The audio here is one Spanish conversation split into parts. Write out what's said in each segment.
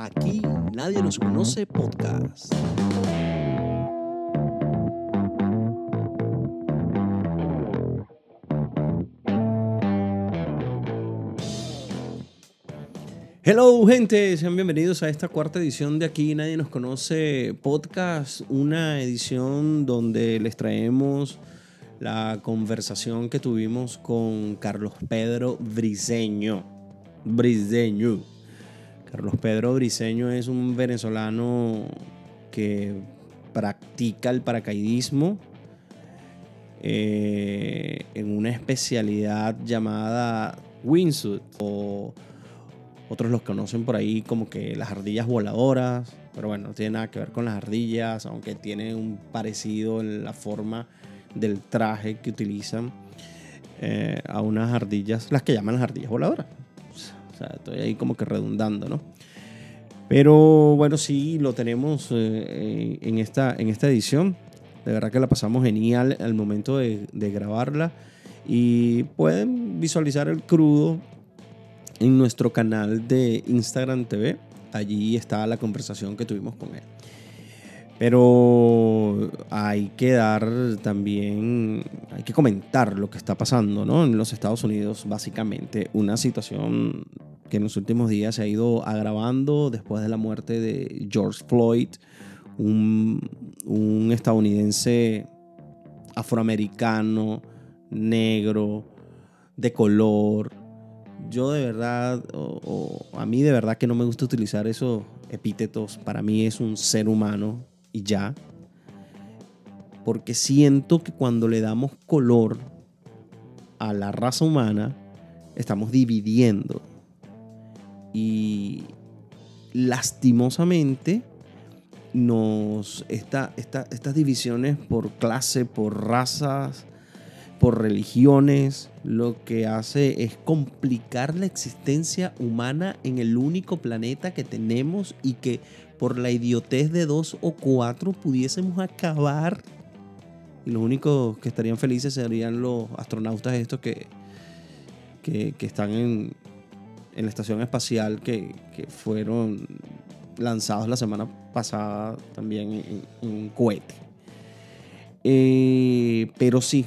Aquí nadie nos conoce podcast. Hello gente, sean bienvenidos a esta cuarta edición de Aquí Nadie Nos Conoce Podcast, una edición donde les traemos la conversación que tuvimos con Carlos Pedro Briseño. Briseño. Carlos Pedro Briseño es un venezolano que practica el paracaidismo eh, en una especialidad llamada wingsuit o otros los conocen por ahí como que las ardillas voladoras, pero bueno, no tiene nada que ver con las ardillas, aunque tiene un parecido en la forma del traje que utilizan eh, a unas ardillas, las que llaman las ardillas voladoras. Estoy ahí como que redundando, ¿no? Pero bueno, sí, lo tenemos eh, en, esta, en esta edición. De verdad que la pasamos genial al momento de, de grabarla. Y pueden visualizar el crudo en nuestro canal de Instagram TV. Allí está la conversación que tuvimos con él. Pero hay que dar también, hay que comentar lo que está pasando ¿no? en los Estados Unidos, básicamente. Una situación que en los últimos días se ha ido agravando después de la muerte de George Floyd, un, un estadounidense afroamericano, negro, de color, yo de verdad, o, a mí de verdad que no me gusta utilizar esos epítetos. Para mí es un ser humano y ya. Porque siento que cuando le damos color a la raza humana, estamos dividiendo. Y lastimosamente, nos, esta, estas divisiones por clase, por razas, por religiones, lo que hace es complicar la existencia humana en el único planeta que tenemos y que por la idiotez de dos o cuatro pudiésemos acabar. Y los únicos que estarían felices serían los astronautas estos que, que, están en, en, la estación espacial que, que, fueron lanzados la semana pasada también en, un cohete. Eh, pero sí,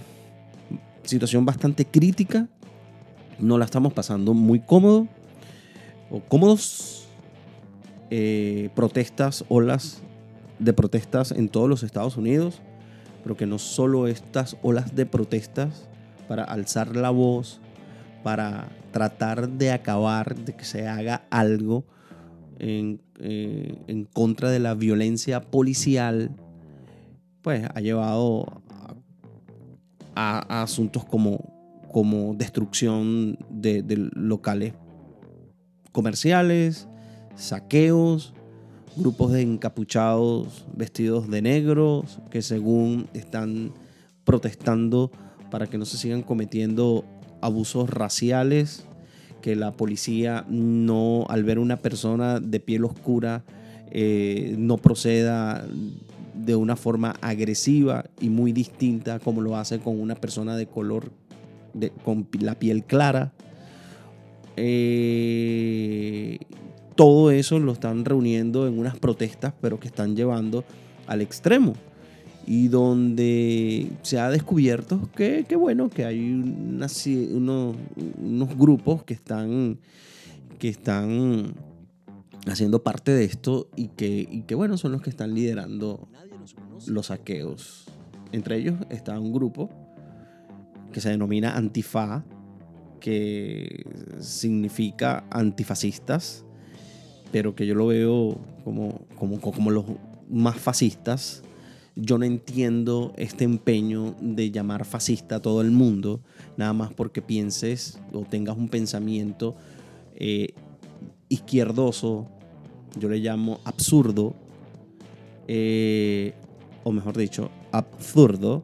situación bastante crítica. No la estamos pasando muy cómodo o cómodos. Eh, protestas, olas de protestas en todos los Estados Unidos, pero que no solo estas olas de protestas para alzar la voz, para tratar de acabar, de que se haga algo en, eh, en contra de la violencia policial, pues ha llevado a, asuntos como, como destrucción de, locales comerciales, saqueos, grupos de encapuchados vestidos de negros que según están protestando para que no se sigan cometiendo abusos raciales, que la policía no, al ver una persona de piel oscura, eh, no proceda de una forma agresiva y muy distinta como lo hace con una persona de color, con la piel clara. Eh, todo eso lo están reuniendo en unas protestas, pero que están llevando al extremo. Y donde se ha descubierto que, bueno, que hay unos, grupos que están, que están haciendo parte de esto y que, que, bueno, son los que están liderando los saqueos. Entre ellos está un grupo que se denomina Antifa, que significa antifascistas, pero que yo lo veo como, como, como los más fascistas. Yo no entiendo este empeño de llamar fascista a todo el mundo, nada más porque pienses o tengas un pensamiento eh, izquierdoso, yo le llamo absurdo, eh, o mejor dicho, absurdo,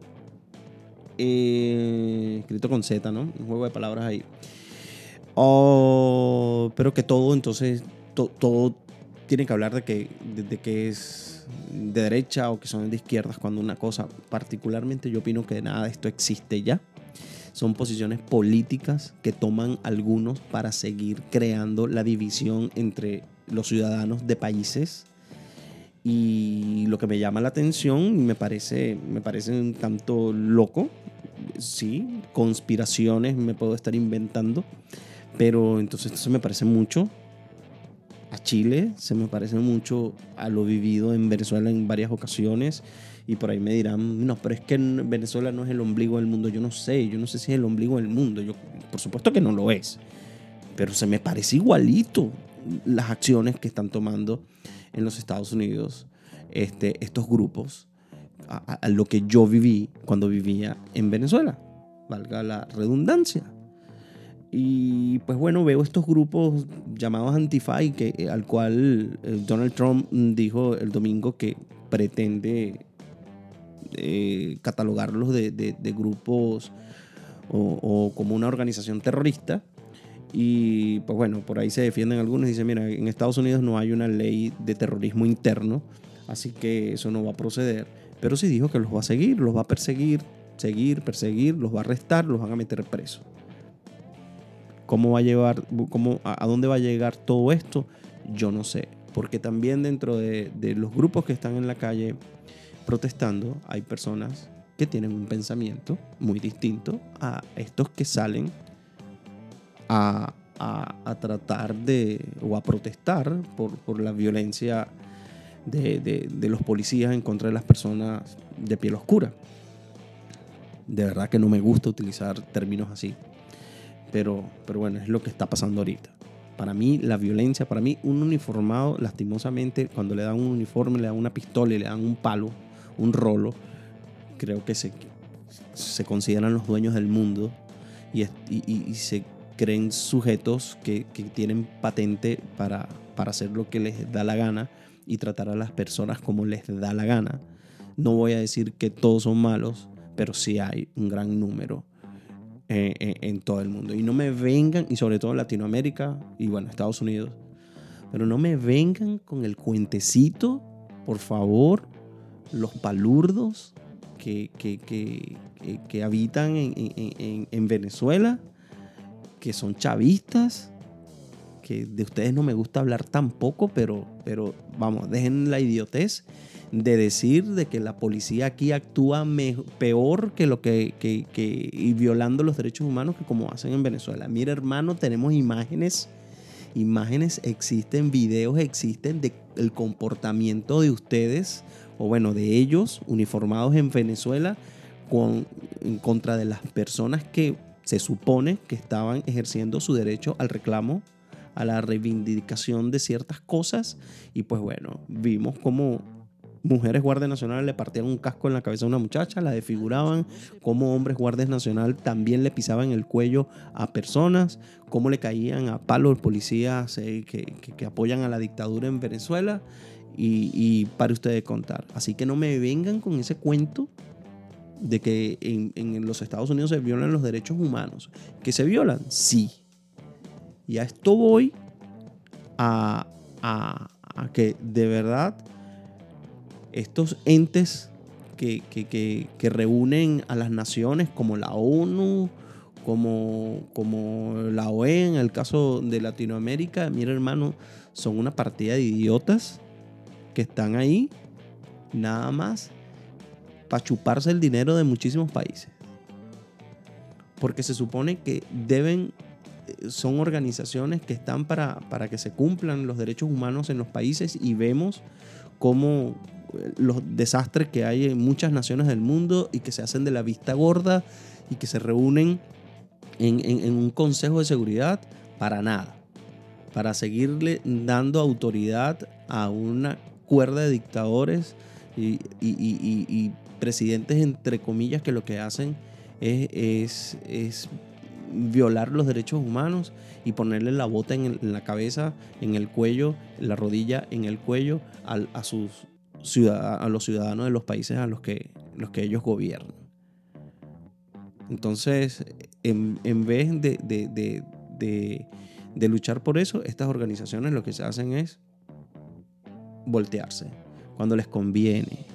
eh, escrito con Z, ¿no? Un juego de palabras ahí. Oh, pero que todo, entonces, todo tiene que hablar de que, de, que es de derecha o que son de izquierdas, cuando una cosa, particularmente yo opino que nada de esto existe ya son posiciones políticas que toman algunos para seguir creando la división entre los ciudadanos de países. Y lo que me llama la atención me parece, me parece un tanto loco. Sí, conspiraciones me puedo estar inventando. Pero entonces esto se me parece mucho a Chile, se me parece mucho a lo vivido en Venezuela en varias ocasiones. Y por ahí me dirán, no, pero es que Venezuela no es el ombligo del mundo. Yo no sé, yo no sé si es el ombligo del mundo. Yo, por supuesto que no lo es. Pero se me parece igualito las acciones que están tomando en los Estados Unidos este, estos grupos a, lo que yo viví cuando vivía en Venezuela. Valga la redundancia. Y pues bueno, veo estos grupos llamados Antifa que, al cual eh, Donald Trump dijo el domingo que pretende eh, catalogarlos de, grupos o, como una organización terrorista. Y pues bueno, por ahí se defienden algunos y dicen, mira, en Estados Unidos no hay una ley de terrorismo interno, así que eso no va a proceder. Pero sí dijo que los va a seguir, los va a perseguir, seguir, perseguir, los va a arrestar, los van a meter preso. ¿Cómo va a llevar, cómo, a, dónde va a llegar todo esto? Yo no sé. Porque también dentro de, de los grupos que están en la calle protestando, hay personas que tienen un pensamiento muy distinto a estos que salen a, a, tratar de, o a protestar por, por la violencia de, de, de, los policías en contra de las personas de piel oscura. De verdad que no me gusta utilizar términos así, pero, pero bueno, es lo que está pasando ahorita. Para mí, la violencia, para mí, un uniformado, lastimosamente, cuando le dan un uniforme, le dan una pistola y le dan un palo, un rolo, creo que se, se consideran los dueños del mundo y, y, se creen sujetos que, que, tienen patente para, para hacer lo que les da la gana y tratar a las personas como les da la gana. No voy a decir que todos son malos, pero sí hay un gran número en, en, todo el mundo. Y no me vengan, y sobre todo en Latinoamérica y bueno, Estados Unidos, pero no me vengan con el cuentecito, por favor, los palurdos que, que, habitan en, Venezuela, que son chavistas, que de ustedes no me gusta hablar tampoco, pero, pero vamos, dejen la idiotez de decir de que la policía aquí actúa peor que lo que, y violando los derechos humanos que como hacen en Venezuela. Mira hermano, tenemos imágenes, imágenes existen, videos existen del comportamiento de ustedes o bueno, de ellos uniformados en Venezuela con, en contra de las personas que se supone que estaban ejerciendo su derecho al reclamo, a la reivindicación de ciertas cosas. Y pues bueno, vimos como mujeres guardias nacionales le partían un casco en la cabeza a una muchacha, la desfiguraban, como hombres guardias nacionales también le pisaban el cuello a personas, cómo le caían a palos policías eh, que, apoyan a la dictadura en Venezuela y, para ustedes contar. Así que no me vengan con ese cuento de que en, los Estados Unidos se violan los derechos humanos. ¿Que se violan? Sí. Y a esto voy a, que de verdad estos entes que, que, reúnen a las naciones como la ONU, como, como la OE en el caso de Latinoamérica, mira hermano, son una partida de idiotas que están ahí nada más para chuparse el dinero de muchísimos países. Porque se supone que deben, eh, son organizaciones que están para, para que se cumplan los derechos humanos en los países y vemos cómo eh, los desastres que hay en muchas naciones del mundo y que se hacen de la vista gorda y que se reúnen en, en un consejo de seguridad para nada, para seguirle dando autoridad a una cuerda de dictadores y, presidentes, entre comillas, que lo que hacen es, es, violar los derechos humanos y ponerle la bota en, la cabeza, en el cuello, la rodilla en el cuello a, sus a los ciudadanos de los países a los que, los que ellos gobiernan. Entonces, en, vez de, de, luchar por eso, estas organizaciones lo que se hacen es voltearse. Cuando les conviene,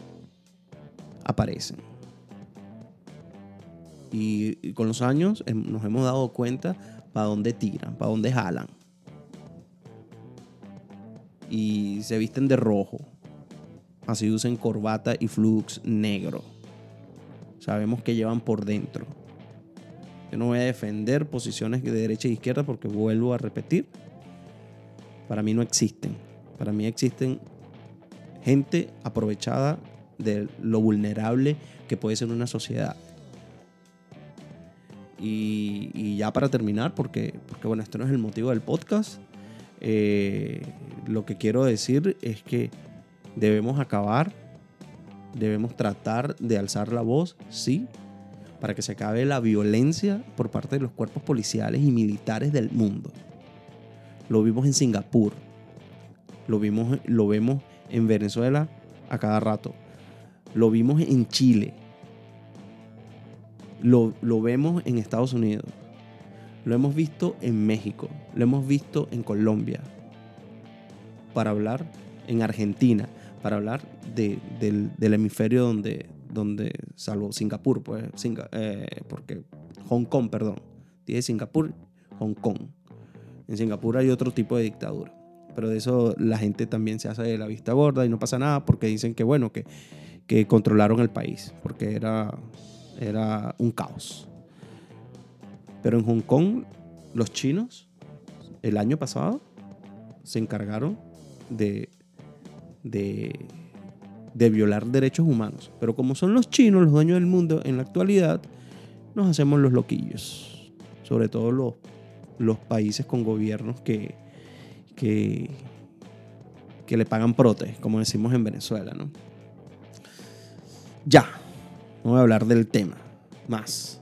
aparecen. Y, con los años nos hemos dado cuenta para dónde tiran, para dónde jalan. y se visten de rojo. Así usen corbata y flux negro. Sabemos que llevan por dentro. Yo no voy a defender posiciones de derecha e izquierda porque vuelvo a repetir. Para mí no existen. Para mí existen gente aprovechada de lo vulnerable que puede ser una sociedad. Y, ya para terminar, porque, porque bueno, esto no es el motivo del podcast, eh, lo que quiero decir es que debemos acabar, debemos tratar de alzar la voz, sí, para que se acabe la violencia por parte de los cuerpos policiales y militares del mundo. Lo vimos en Singapur, lo, vimos, lo vemos en Venezuela a cada rato, lo vimos en Chile, lo, vemos en Estados Unidos. Lo hemos visto en México. Lo hemos visto en Colombia. Para hablar en Argentina. Para hablar del, hemisferio donde, donde, salvo Singapur, pues, eh, porque Hong Kong, perdón. Tiene Singapur, Hong Kong. En Singapur hay otro tipo de dictadura. Pero de eso la gente también se hace de la vista gorda y no pasa nada porque dicen que, bueno, que, que controlaron el país. Porque era era un caos. Pero en Hong Kong, los chinos, el año pasado, se encargaron de, de, de violar derechos humanos. Pero como son los chinos los dueños del mundo en la actualidad, nos hacemos los loquillos. Sobre todo los, los países con gobiernos que, que, que le pagan protes, como decimos en Venezuela. ¿no? Ya, no voy a hablar del tema más.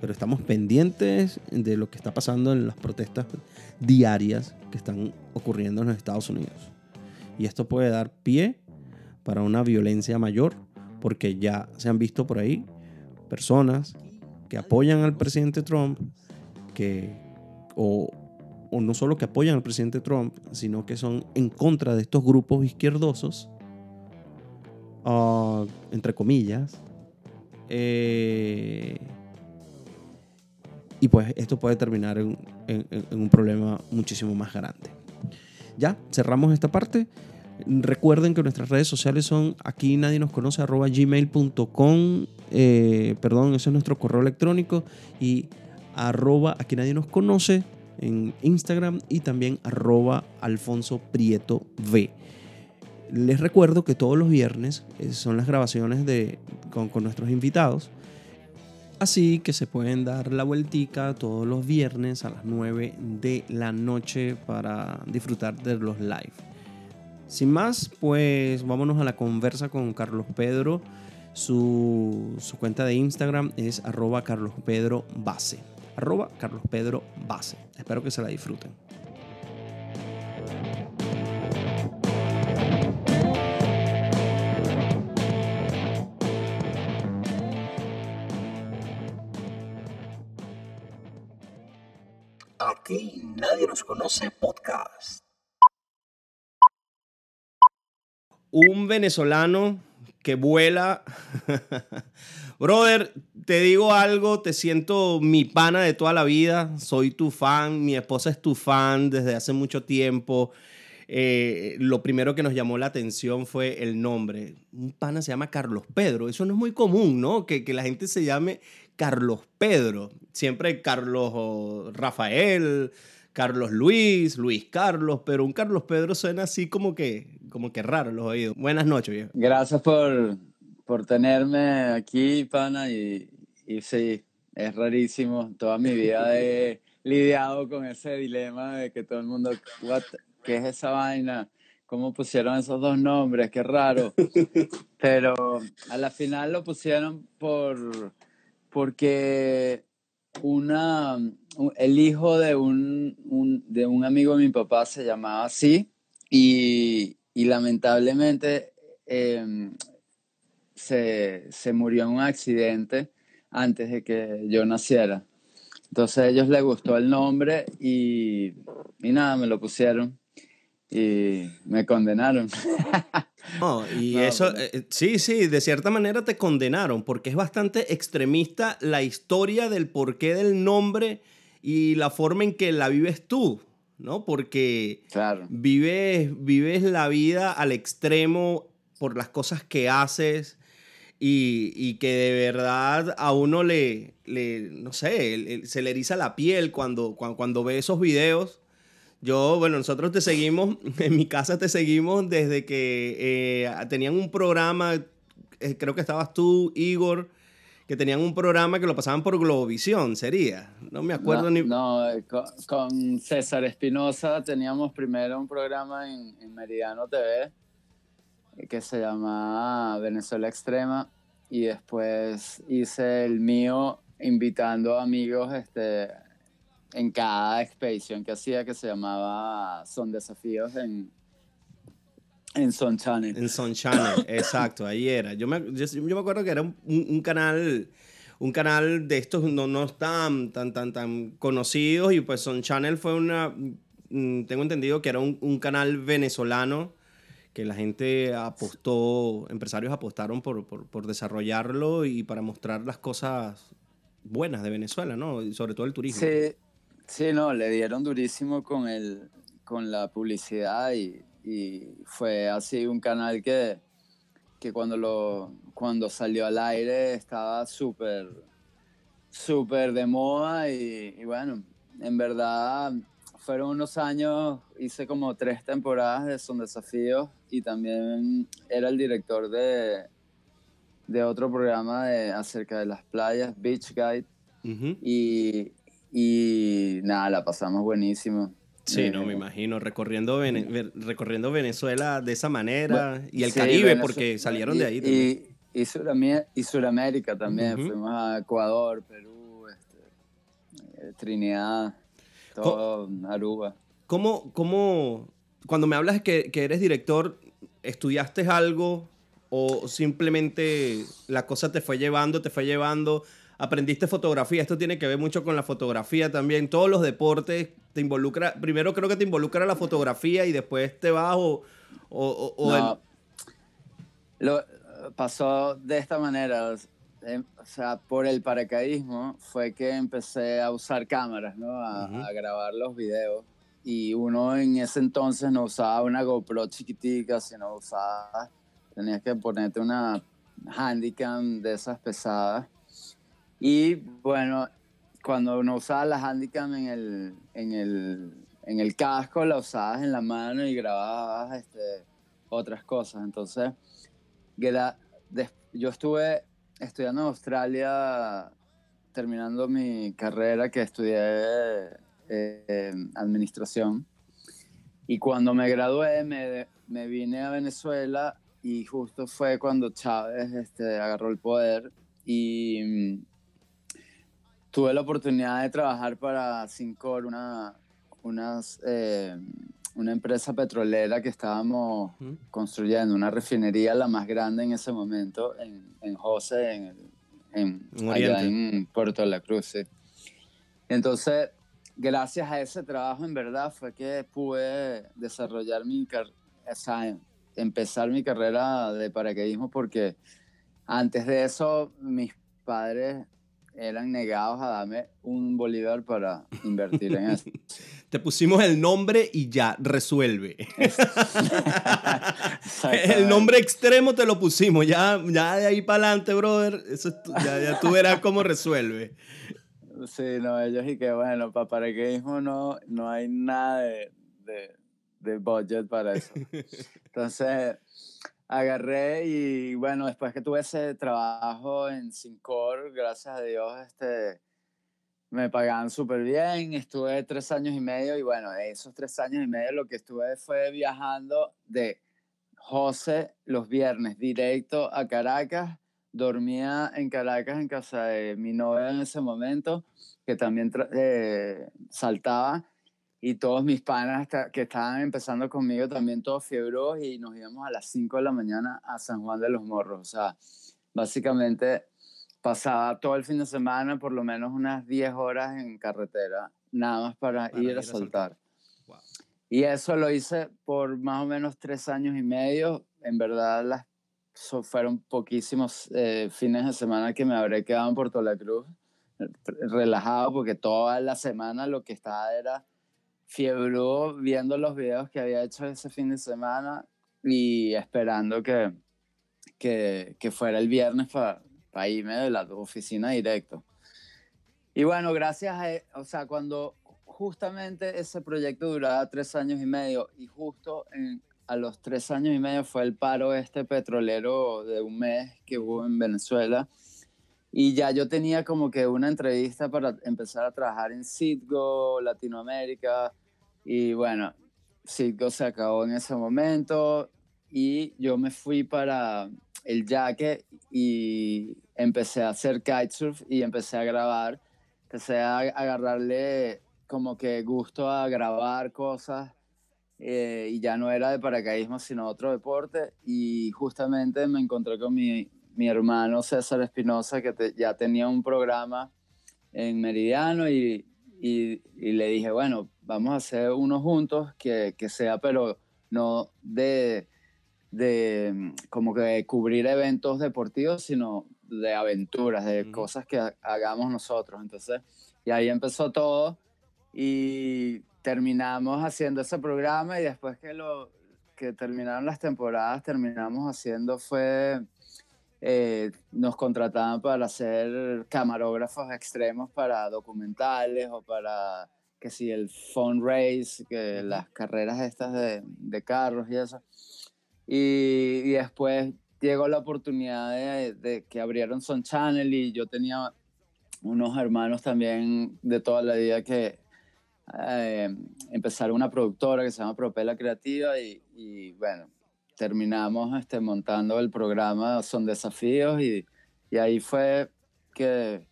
Pero estamos pendientes de lo que está pasando en las protestas diarias que están ocurriendo en los Estados Unidos. Y esto puede dar pie para una violencia mayor, porque ya se han visto por ahí personas que apoyan al presidente Trump, que, o, no solo que apoyan al presidente Trump, sino que son en contra de estos grupos izquierdosos, ah, entre comillas, eh, y pues esto puede terminar en, un problema muchísimo más grande. Ya, cerramos esta parte. Recuerden que nuestras redes sociales son aquí nadie nos conoce arroba gmail.com. Eh, perdón, ese es nuestro correo electrónico. Y arroba aquí nadie nos conoce en Instagram y también arroba Alfonso Prieto V. Les recuerdo que todos los viernes eh, son las grabaciones de, con, nuestros invitados. Así que se pueden dar la vueltica todos los viernes a las 9 de la noche para disfrutar de los live. Sin más, pues vámonos a la conversa con Carlos Pedro. Su, su cuenta de Instagram es arroba Carlos Pedro Base. Arroba Carlos Pedro Base. Espero que se la disfruten. Aquí nadie nos conoce podcast. Un venezolano que vuela. Brother, te digo algo, te siento mi pana de toda la vida, soy tu fan, mi esposa es tu fan desde hace mucho tiempo. Eh, lo primero que nos llamó la atención fue el nombre. Un pana se llama Carlos Pedro. Eso no es muy común, ¿no? Que, que la gente se llame Carlos Pedro. Siempre Carlos Rafael, Carlos Luis, Luis Carlos, pero un Carlos Pedro suena así como que, como que raro en los oídos. Buenas noches, viejo. Gracias por, por tenerme aquí, pana, y, y sí, es rarísimo. Toda mi vida he lidiado con ese dilema de que todo el mundo, ¿qué es esa vaina? ¿Cómo pusieron esos dos nombres? Qué raro. Pero a la final lo pusieron por, porque una, el hijo de un, de un amigo de mi papá se llamaba así y, lamentablemente em, se, se murió en un accidente antes de que yo naciera. Entonces a ellos les gustó el nombre y, y nada, me lo pusieron y me condenaron. No, y eso, eh, eh, sí, sí, de cierta manera te condenaron, porque es bastante extremista la historia del porqué del nombre y la forma en que la vives tú. ¿no? Porque Claro. vives, vives la vida al extremo por las cosas que haces y, y que de verdad a uno le, le no sé, se le eriza la piel cuando, cuando, cuando ve esos videos. Yo, bueno, nosotros te seguimos, en mi casa te seguimos desde que eh, tenían un programa, eh, creo que estabas tú, Igor, que tenían un programa que lo pasaban por Globovisión, sería. No me acuerdo no, ni... no, eh, con, con César Espinosa teníamos primero un programa en, en Meridiano TV que se llamaba Venezuela Extrema y después hice el mío invitando amigos este, en cada expedición que hacía que se llamaba Son Desafíos en, en Son Channel. En Sun Channel, exacto, ahí era. Yo me, yo, yo me acuerdo que era un, un- canal, un canal de estos no, no tan, tan, tan, tan conocidos y pues Sun Channel fue una, mm, tengo entendido que era un, un canal venezolano que la gente apostó, empresarios apostaron por, por, por desarrollarlo y para mostrar las cosas buenas de Venezuela, ¿no? Y sobre todo el turismo. Sí, sí, no, le dieron durísimo con, el, con la publicidad y, y fue así un canal que, que cuando, lo, cuando salió al aire estaba súper, súper de moda y, y bueno, en verdad fueron unos años, hice como tres temporadas de Son Desafíos y también era el director de, de otro programa de, acerca de las playas, Beach Guide. Y, y nada, la pasamos buenísimo. Sí, Eh, no, me imagino, recorriendo, Vene- ve- recorriendo Venezuela de esa manera y el sí, Caribe, Venezue- porque salieron y- de ahí también. Y, y, Suramé- y Suramérica también. Ujú. Fuimos a Ecuador, Perú, este, eh, Trinidad, todo, Aruba. ¿Cómo, cómo, cuando me hablas que, que eres director, estudiaste algo o simplemente la cosa te fue llevando, te fue llevando, aprendiste fotografía? Esto tiene que ver mucho con la fotografía también. Todos los deportes te involucra, primero creo que te involucra la fotografía y después te vas o... o- o- o el- No, lo, pasó de esta manera. eh, O sea, por el paracaidismo fue que empecé a usar cámaras, ¿no? A, Ujú. a grabar los videos. Y uno en ese entonces no usaba una GoPro chiquitica, sino usaba, tenías que ponerte una Handycam de esas pesadas. Y bueno, cuando uno usaba la Handycam en el, en el, en el casco, la usabas en la mano y grababas este, otras cosas. Entonces, yo estuve estudiando en Australia, terminando mi carrera que estudié eh, administración. Y cuando me gradué, me, me vine a Venezuela y justo fue cuando Chávez este, agarró el poder y tuve la oportunidad de trabajar para Sincor, una, unas, eh, una empresa petrolera que estábamos Ujú. construyendo, una refinería la más grande en ese momento en, en José, en, en, En allá en Puerto de la Cruz. sí. Entonces, gracias a ese trabajo, en verdad, fue que pude desarrollar mi carrera, o sea, empezar mi carrera de paracaidismo porque antes de eso mis padres eran negados a darme un bolívar para invertir en eso. Te pusimos el nombre y ya, resuelve. el nombre extremo te lo pusimos, ya, ya de ahí para adelante, brother, eso es tu- ya, ya tú verás cómo resuelve. Sí, no, ellos y que bueno, para paracaidismo no, no hay nada de, de, de budget para eso. Entonces, agarré y bueno, después que tuve ese trabajo en Sincor, gracias a Dios, este, me pagaban súper bien, estuve tres años y medio y bueno, esos tres años y medio lo que estuve fue viajando de José los viernes directo a Caracas, dormía en Caracas en casa de mi novia en ese momento, que también eh, saltaba y todos mis panas que estaban empezando conmigo también todos fiebros y nos íbamos a las 5 de la mañana a San Juan de los Morros. O sea, básicamente pasaba todo el fin de semana por lo menos unas 10 horas en carretera, nada más para, Para ir, ir a saltar. Wow. Y eso lo hice por más o menos tres años y medio. En verdad, las, so- fueron poquísimos eh, fines de semana que me habré quedado en Puerto La Cruz, eh, relajado, porque toda la semana lo que estaba era fiebró viendo los videos que había hecho ese fin de semana y esperando que, que, que fuera el viernes para irme de la oficina directo. Y bueno, gracias a, e, o sea, cuando justamente ese proyecto duraba tres años y medio y justo en, a los tres años y medio fue el paro este petrolero de un mes que hubo en Venezuela. Y ya yo tenía como que una entrevista para empezar a trabajar en Citgo, Latinoamérica. Y bueno, Citgo se acabó en ese momento y yo me fui para el yaque y empecé a hacer kitesurf y empecé a grabar. Empecé a agarrarle como que gusto a grabar cosas eh, y ya no era de paracaidismo, sino otro deporte. Y justamente me encontré con mi, mi hermano César Espinosa, que ya tenía un programa en Meridiano, y, y, le dije, bueno, vamos a hacer uno juntos que, que sea, pero no de, de como que cubrir eventos deportivos, sino de aventuras, de cosas que hagamos nosotros. Entonces, y ahí empezó todo. Y terminamos haciendo ese programa y después que, lo, que terminaron las temporadas, terminamos haciendo fue, eh, nos contrataban para hacer camarógrafos extremos para documentales o para, que si el phone race, que las carreras estas de, de carros y eso. Y, y, después llegó la oportunidad de, de que abrieron Son Channel y yo tenía unos hermanos también de toda la vida que eh, empezar una productora que se llama Propela Creativa y, bueno, terminamos este, montando el programa Son Desafíos y, y ahí fue que,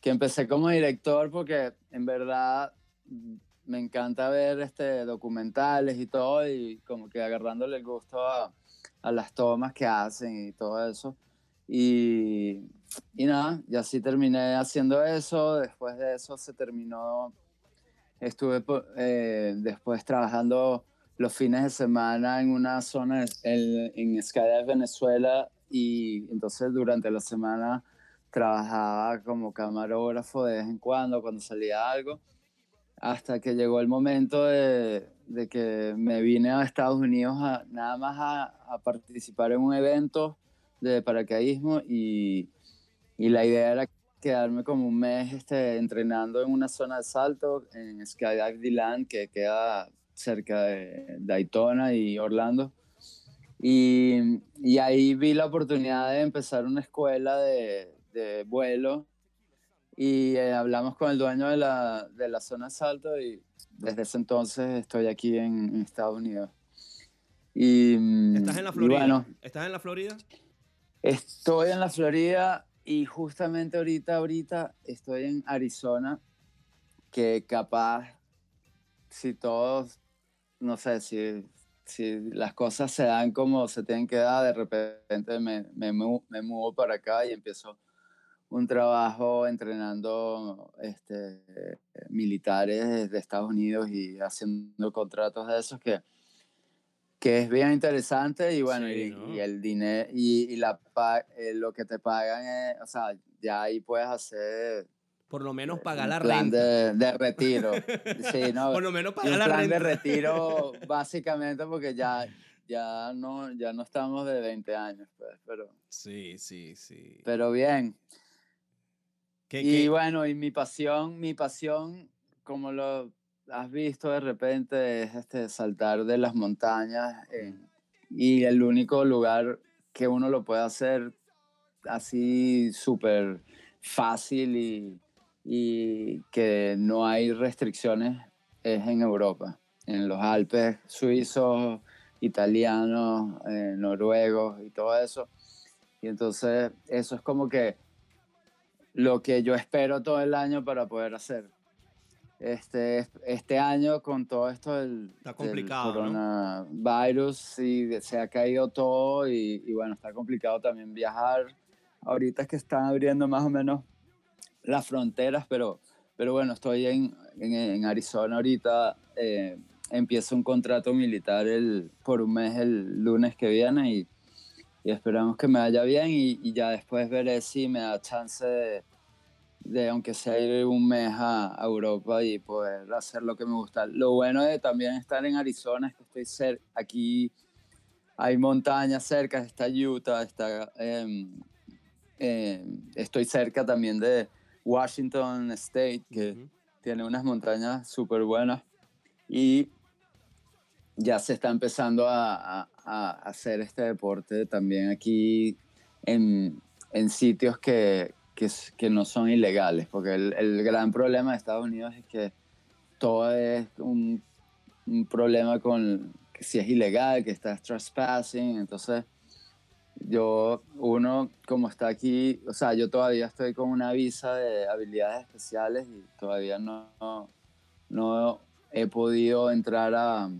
que, empecé como director porque en verdad me encanta ver este, documentales y todo y como que agarrándole el gusto a, a las tomas que hacen y todo eso. Y, y nada, y así terminé haciendo eso. Después de eso se terminó Estuve eh, después trabajando los fines de semana en una zona en, en Venezuela, y entonces durante la semana trabajaba como camarógrafo de vez en cuando, cuando salía algo, hasta que llegó el momento de, de que me vine a Estados Unidos a, nada más a, a, participar en un evento de paracaidismo y, y la idea era quedarme como un mes este, entrenando en una zona de salto en Skydive D-Land que queda cerca de Daytona y Orlando. Y, y, ahí vi la oportunidad de empezar una escuela de, de vuelo y eh, hablamos con el dueño de la, de la, zona de salto y desde ese entonces estoy aquí en, Estados Unidos. Y, ¿Estás en la Florida? Bueno, ¿Estás en la Florida? Estoy en la Florida y justamente ahorita, ahorita estoy en Arizona, que capaz, si todos, no sé, si, si las cosas se dan como se tienen que dar, de repente me, me, me muevo para acá y empiezo un trabajo entrenando este, militares de Estados Unidos y haciendo contratos de esos que que es bien interesante y bueno, y, el dinero y, la, eh, lo que te pagan, es, o sea, ya ahí puedes hacer... Por lo menos pagar la plan renta. De, de retiro. sí, ¿no? Por lo menos pagar la renta. plan de retiro, básicamente, porque ya, ya, no, ya no estamos de 20 años, pues, pero... Sí, sí, sí. Pero bien. y bueno, y mi pasión, mi pasión, como lo has visto de repente es este, saltar de las montañas y el único lugar que uno lo puede hacer así súper fácil y, y, que no hay restricciones es en Europa, en los Alpes suizos, italianos, eh, noruegos y todo eso. Y entonces eso es como que lo que yo espero todo el año para poder hacer. Este, este año con todo esto del, coronavirus, se ha caído todo y, bueno, está complicado también viajar. Ahorita es que están abriendo más o menos las fronteras, pero, pero bueno, estoy en, en, Arizona ahorita. Eh, empiezo un contrato militar el, por un mes el lunes que viene y, y esperamos que me vaya bien y, y, ya después veré si me da chance de de aunque sea ir un mes a, Europa y poder hacer lo que me gusta. Lo bueno de también estar en Arizona es que estoy cerca, aquí hay montañas cerca, está Utah, está, em, em, estoy cerca también de Washington State, que tiene unas montañas súper buenas. Y ya se está empezando a, a, hacer este deporte también aquí en, en sitios que, que, que, no son ilegales, porque el, el, gran problema de Estados Unidos es que todo es un, un problema con que si es ilegal, que estás trespassing, entonces yo, uno como está aquí, o sea, yo todavía estoy con una visa de habilidades especiales y todavía no, no, no he podido entrar a,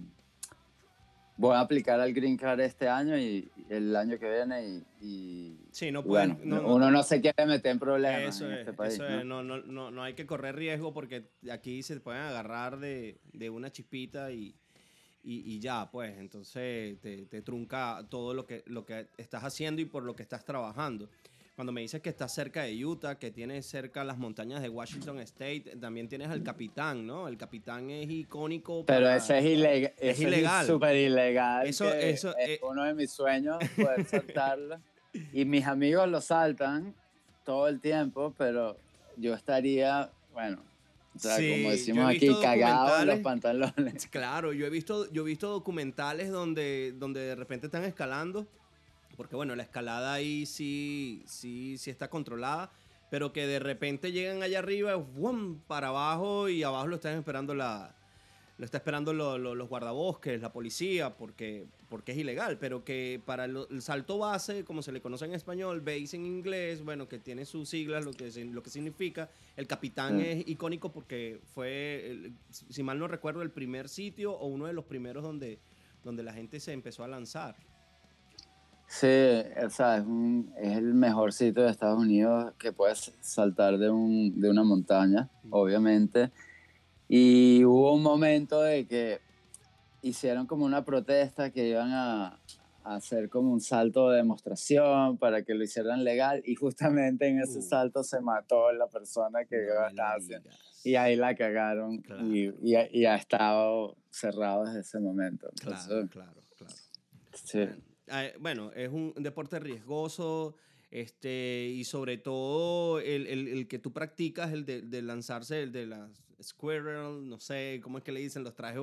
voy a aplicar al Green Card este año y, el año que viene y, sí, no bueno, uno no se quiere meter en problemas en este país. Eso ¿no? No, no, no, hay que correr riesgo porque aquí se pueden agarrar de, de una chispita y, y, ya, pues entonces te, te, trunca todo lo que, lo que estás haciendo y por lo que estás trabajando cuando me dices que estás cerca de Utah, que tienes cerca las montañas de Washington State, también tienes al capitán, ¿no? El capitán es icónico. Pero ese es, ilegal. Es ilegal. Súper ilegal. Eso, eso es eh, uno de mis sueños, poder saltarlo. y mis amigos lo saltan todo el tiempo, pero yo estaría, bueno, o sea, como decimos aquí, cagado en los pantalones. Claro, yo he visto, yo he visto documentales donde, donde de repente están escalando porque bueno, la escalada ahí sí, sí, sí está controlada, pero que de repente llegan allá arriba, ¡bum! para abajo y abajo lo están esperando la, lo está esperando los guardabosques, la policía, porque, porque es ilegal, pero que para el, salto base, como se le conoce en español, base en inglés, bueno, que tiene sus siglas, lo que, lo que significa, el capitán mm. es icónico porque fue, si mal no recuerdo, el primer sitio o uno de los primeros donde, donde la gente se empezó a lanzar. Sí, o sea, es, es, el mejor sitio de Estados Unidos que puedes saltar de, un, de una montaña, obviamente. Y hubo un momento de que hicieron como una protesta que iban a, a, hacer como un salto de demostración para que lo hicieran legal y justamente en ese uh. salto se mató la persona que iba a haciendo. Y ahí la cagaron y, y, y, ha estado cerrado desde ese momento. claro, claro, claro. Sí. Ah, bueno, es un deporte riesgoso este, y sobre todo el, el, el que tú practicas, el de, de, lanzarse, el de las squirrel, no sé, ¿cómo es que le dicen? Los trajes,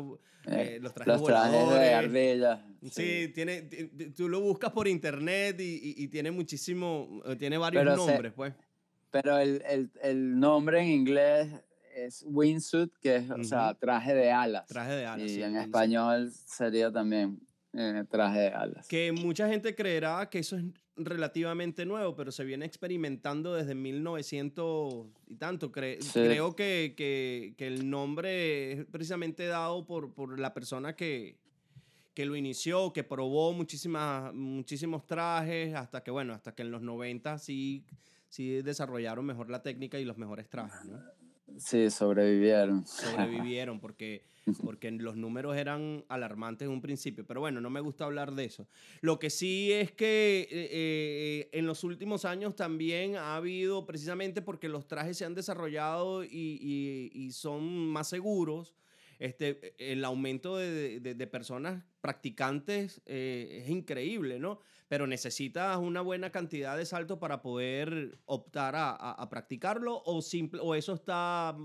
eh, eh los trajes, los trajes de ardilla. Sí, tiene, tú lo buscas por internet y, y, tiene muchísimo, eh, tiene varios nombres, pues. Pero el, el, el, nombre en inglés es wingsuit, que es, o sea, traje de alas. Traje de alas. Y en español sería también eh, traje de alas. Que mucha gente creerá que eso es relativamente nuevo, pero se viene experimentando desde 1900 y tanto. Creo que, que, que, el nombre es precisamente dado por, por la persona que, que lo inició, que probó muchísimas, muchísimos trajes, hasta que, bueno, hasta que en los 90 sí, sí desarrollaron mejor la técnica y los mejores trajes, ¿no? Sí, sobrevivieron. Sobrevivieron porque, porque los números eran alarmantes en un principio. Pero bueno, no me gusta hablar de eso. Lo que sí es que eh, eh, en los últimos años también ha habido, precisamente porque los trajes se han desarrollado y, y son más seguros, este, el aumento de, de, personas practicantes eh, es increíble, ¿no? Pero necesitas una buena cantidad de saltos para poder optar a, a, practicarlo o, simple, o eso está,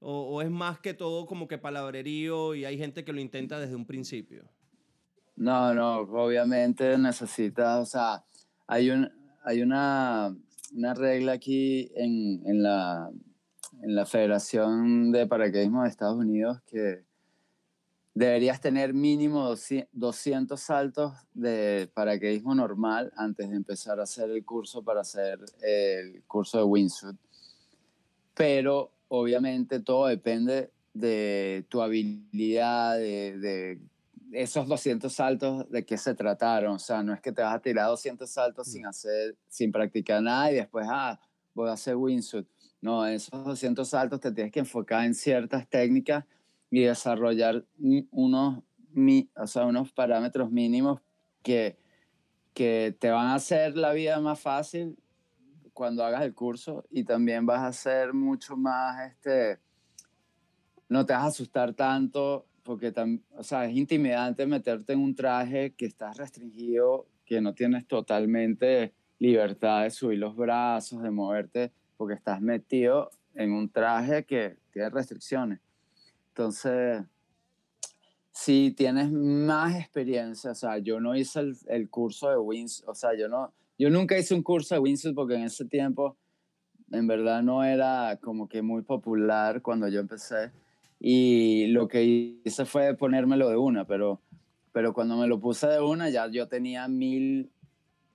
o, o, es más que todo como que palabrerío y hay gente que lo intenta desde un principio. No, no, obviamente necesitas, o sea, hay, un, hay una, una regla aquí en, en la en la Federación de Paracaidismo de Estados Unidos que deberías tener mínimo 200 saltos de paracaidismo normal antes de empezar a hacer el curso para hacer el curso de wingsuit. Pero obviamente todo depende de tu habilidad, de, de, esos 200 saltos, de qué se trataron. O sea, no es que te vas a tirar 200 saltos sin mm. hacer, sin practicar nada y después, ah, voy a hacer wingsuit no, esos 200 saltos te tienes que enfocar en ciertas técnicas y desarrollar unos, o sea, unos parámetros mínimos que, que te van a hacer la vida más fácil cuando hagas el curso y también vas a ser mucho más, este, no te vas a asustar tanto porque o sea, es intimidante meterte en un traje que estás restringido, que no tienes totalmente libertad de subir los brazos, de moverte, porque estás metido en un traje que tiene restricciones. Entonces, si tienes más experiencia, o sea, yo no hice el, el curso de Wins, o sea, yo no, yo nunca hice un curso de Windsurf porque en ese tiempo en verdad no era como que muy popular cuando yo empecé. Y lo que hice fue ponérmelo de una, pero, pero cuando me lo puse de una ya yo tenía mil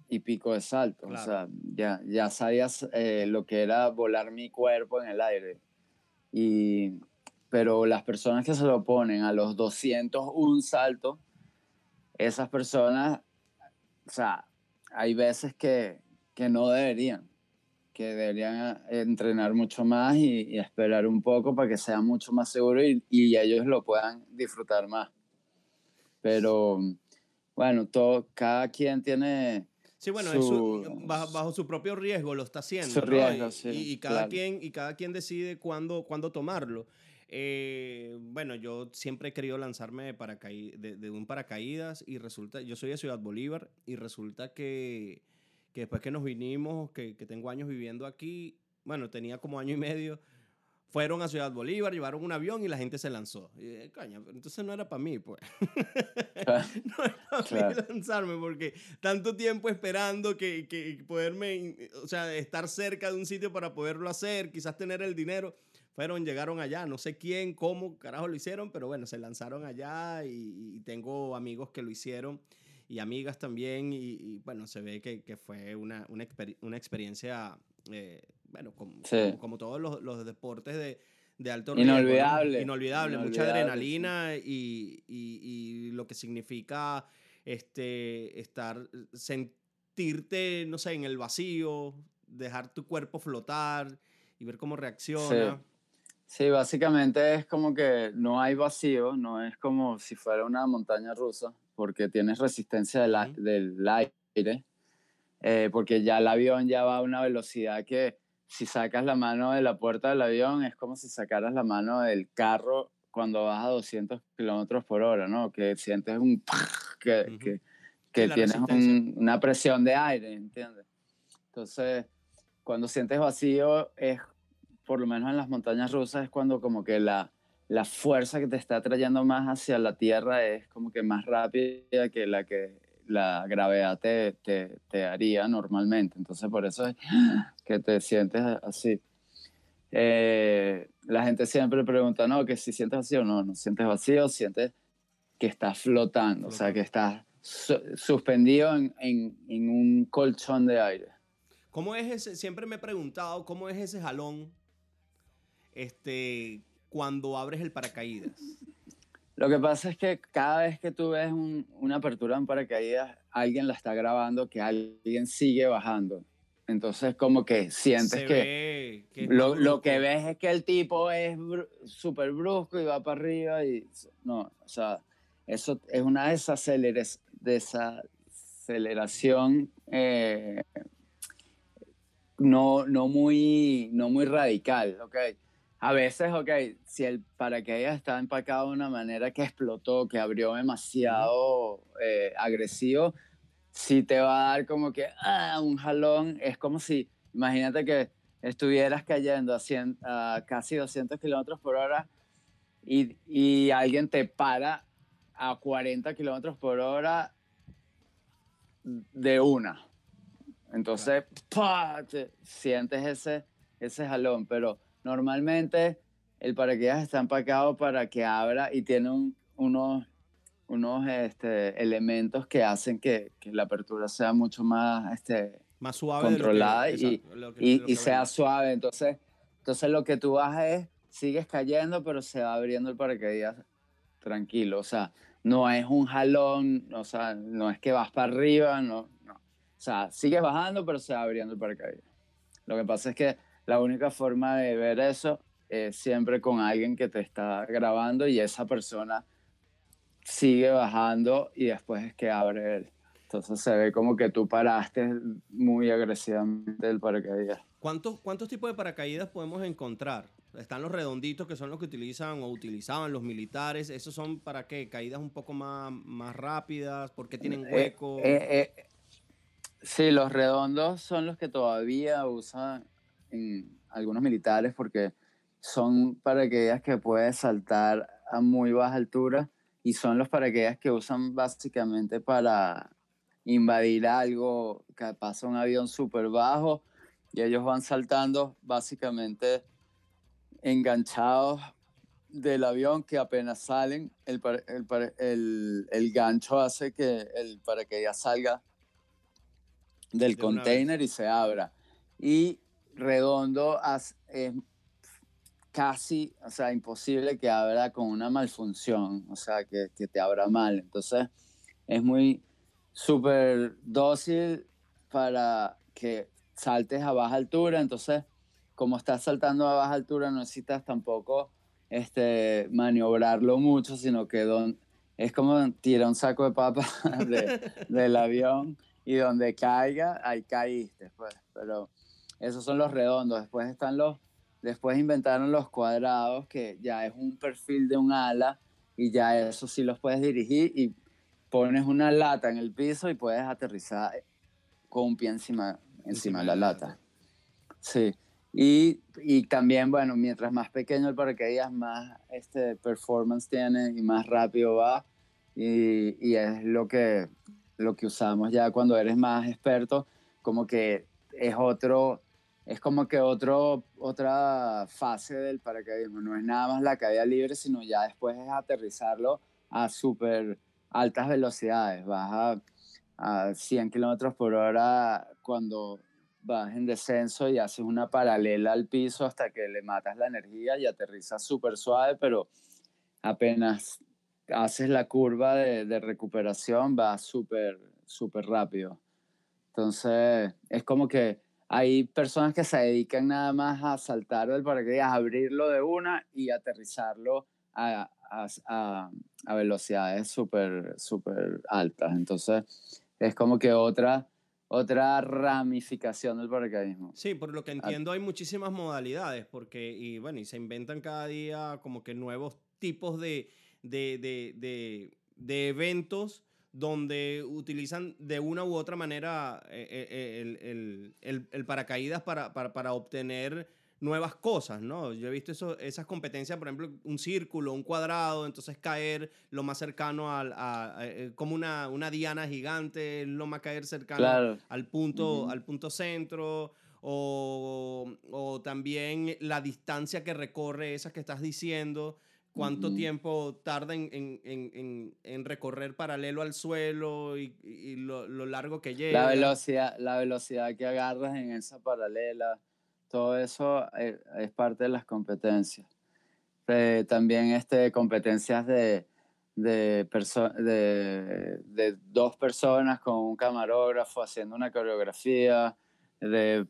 y pico de saltos, o sea, ya, ya sabías eh, lo que era volar mi cuerpo en el aire. Y, pero las personas que se lo ponen a los 201 saltos, esas personas, o sea, hay veces que, que no deberían, que deberían eh, entrenar mucho más y, esperar un poco para que sea mucho más seguro y, y, ellos lo puedan disfrutar más. Pero bueno, todo, cada quien tiene... Sí, bueno, bajo, su propio riesgo lo está haciendo. y, cada quien, y cada quien decide cuándo, cuándo tomarlo. Eh, bueno, yo siempre he querido lanzarme de, de, un paracaídas y resulta, yo soy de Ciudad Bolívar y resulta que, que después que nos vinimos, que, que, tengo años viviendo aquí, bueno, tenía como año y medio, fueron a Ciudad Bolívar, llevaron un avión y la gente se lanzó. Y, eh, entonces no era para mí, pues. no era para mí lanzarme porque tanto tiempo esperando que, que poderme, o sea, estar cerca de un sitio para poderlo hacer, quizás tener el dinero fueron, llegaron allá, no sé quién, cómo, carajo lo hicieron, pero bueno, se lanzaron allá y, tengo amigos que lo hicieron y amigas también y, bueno, se ve que, que fue una, una, una experiencia, eh, bueno, como, como, todos los, los deportes de, de alto riesgo. Inolvidable. Inolvidable, mucha adrenalina y, y, lo que significa este, estar, sentirte, no sé, en el vacío, dejar tu cuerpo flotar y ver cómo reacciona. Sí, básicamente es como que no hay vacío, no es como si fuera una montaña rusa, porque tienes resistencia del, del aire, eh, porque ya el avión ya va a una velocidad que si sacas la mano de la puerta del avión es como si sacaras la mano del carro cuando vas a 200 kilómetros por hora, ¿no? Que sientes un... que, que, que tienes una presión de aire, ¿entiendes? Entonces, cuando sientes vacío es por lo menos en las montañas rusas, es cuando como que la, la fuerza que te está trayendo más hacia la tierra es como que más rápida que la que la gravedad te, te, te haría normalmente. Entonces por eso es que te sientes así. Eh, la gente siempre pregunta, no, que si sientes vacío, no, no sientes vacío, sientes que estás flotando, o sea, que estás suspendido en, en, en, un colchón de aire. ¿Cómo es ese? Siempre me he preguntado, ¿cómo es ese jalón este, cuando abres el paracaídas? Lo que pasa es que cada vez que tú ves una apertura en paracaídas, alguien la está grabando, que alguien sigue bajando. Entonces como que sientes que, lo, lo, que ves es que el tipo es súper brusco y va para arriba y no, o sea, eso es una desaceleración eh, no, no, muy, no muy radical, ¿ok? A veces, ok, si el paracaídas está empacado de una manera que explotó, que abrió demasiado eh, agresivo, sí te va a dar como que ah, un jalón. Es como si, imagínate que estuvieras cayendo a, 100, a casi 200 kilómetros por hora y, y, alguien te para a 40 kilómetros por hora de una. Entonces, sientes ese, ese jalón, pero Normalmente el paracaídas está empacado para que abra y tiene unos, unos este, elementos que hacen que, que, la apertura sea mucho más, este, más suave controlada y, y, sea suave. Entonces, entonces lo que tú haces es, sigues cayendo, pero se va abriendo el paracaídas tranquilo. O sea, no es un jalón, o sea, no es que vas para arriba, no, no. O sea, sigues bajando, pero se va abriendo el paracaídas. Lo que pasa es que la única forma de ver eso es siempre con alguien que te está grabando y esa persona sigue bajando y después es que abre el... Entonces se ve como que tú paraste muy agresivamente el paracaídas. ¿Cuántos, ¿Cuántos tipos de paracaídas podemos encontrar? Están los redonditos que son los que utilizan o utilizaban los militares. ¿Esos son para qué? ¿Caídas un poco más, más rápidas? ¿Por qué tienen Eh, hueco? eh, eh, sí, los redondos son los que todavía usan en algunos militares porque son paracaídas que puedes saltar a muy baja altura y son los paracaídas que usan básicamente para invadir algo, que pasa un avión súper bajo y ellos van saltando básicamente enganchados del avión que apenas salen, el, el, el- el gancho hace que el paracaídas salga del De container y se abra. Y redondo es casi, o sea, imposible que abra con una malfunción, o sea, que, que te abra mal. Entonces, es muy súper dócil para que saltes a baja altura. Entonces, como estás saltando a baja altura, no necesitas tampoco este, maniobrarlo mucho, sino que don- es como tirar un saco de papas de- del avión y donde caiga, ahí caíste. Pues. Pero esos son los redondos. Después están los, después inventaron los cuadrados, que ya es un perfil de un ala y ya eso sí los puedes dirigir y pones una lata en el piso y puedes aterrizar con un pie encima, encima de la lata. Sí. Y, y también, bueno, mientras más pequeño el paracaídas, más este performance tiene y más rápido va. Y, y es lo que, lo que usamos ya cuando eres más experto, como que es otro, es como que otro, otra fase del paracaidismo. No es nada más la caída libre, sino ya después es aterrizarlo a súper altas velocidades. Vas a, a 100 kilómetros por hora cuando vas en descenso y haces una paralela al piso hasta que le matas la energía y aterrizas súper suave, pero apenas haces la curva de, recuperación va súper, súper rápido. Entonces, es como que hay personas que se dedican nada más a saltar del paracaídas, a abrirlo de una y aterrizarlo a, a, a, a velocidades súper, súper altas. Entonces, es como que otra, otra ramificación del paracaidismo. Sí, por lo que entiendo hay muchísimas modalidades, porque, y bueno, y se inventan cada día como que nuevos tipos de, de, de, de, de eventos donde utilizan de una u otra manera eh, eh, el, el, el, el, paracaídas para, para, para, obtener nuevas cosas, ¿no? Yo he visto eso, esas competencias, por ejemplo, un círculo, un cuadrado, entonces caer lo más cercano al, a, a, a, como una, una diana gigante, lo más caer cercano Claro. al, punto, al punto centro, o, o también la distancia que recorre esas que estás diciendo, cuánto Ujú. tiempo tarda en, en, en, en, recorrer paralelo al suelo y, y lo, lo, largo que llega. La velocidad, la velocidad que agarras en esa paralela, todo eso es, es parte de las competencias. Eh, también este, competencias de, de, de, de, dos personas con un camarógrafo haciendo una coreografía, de,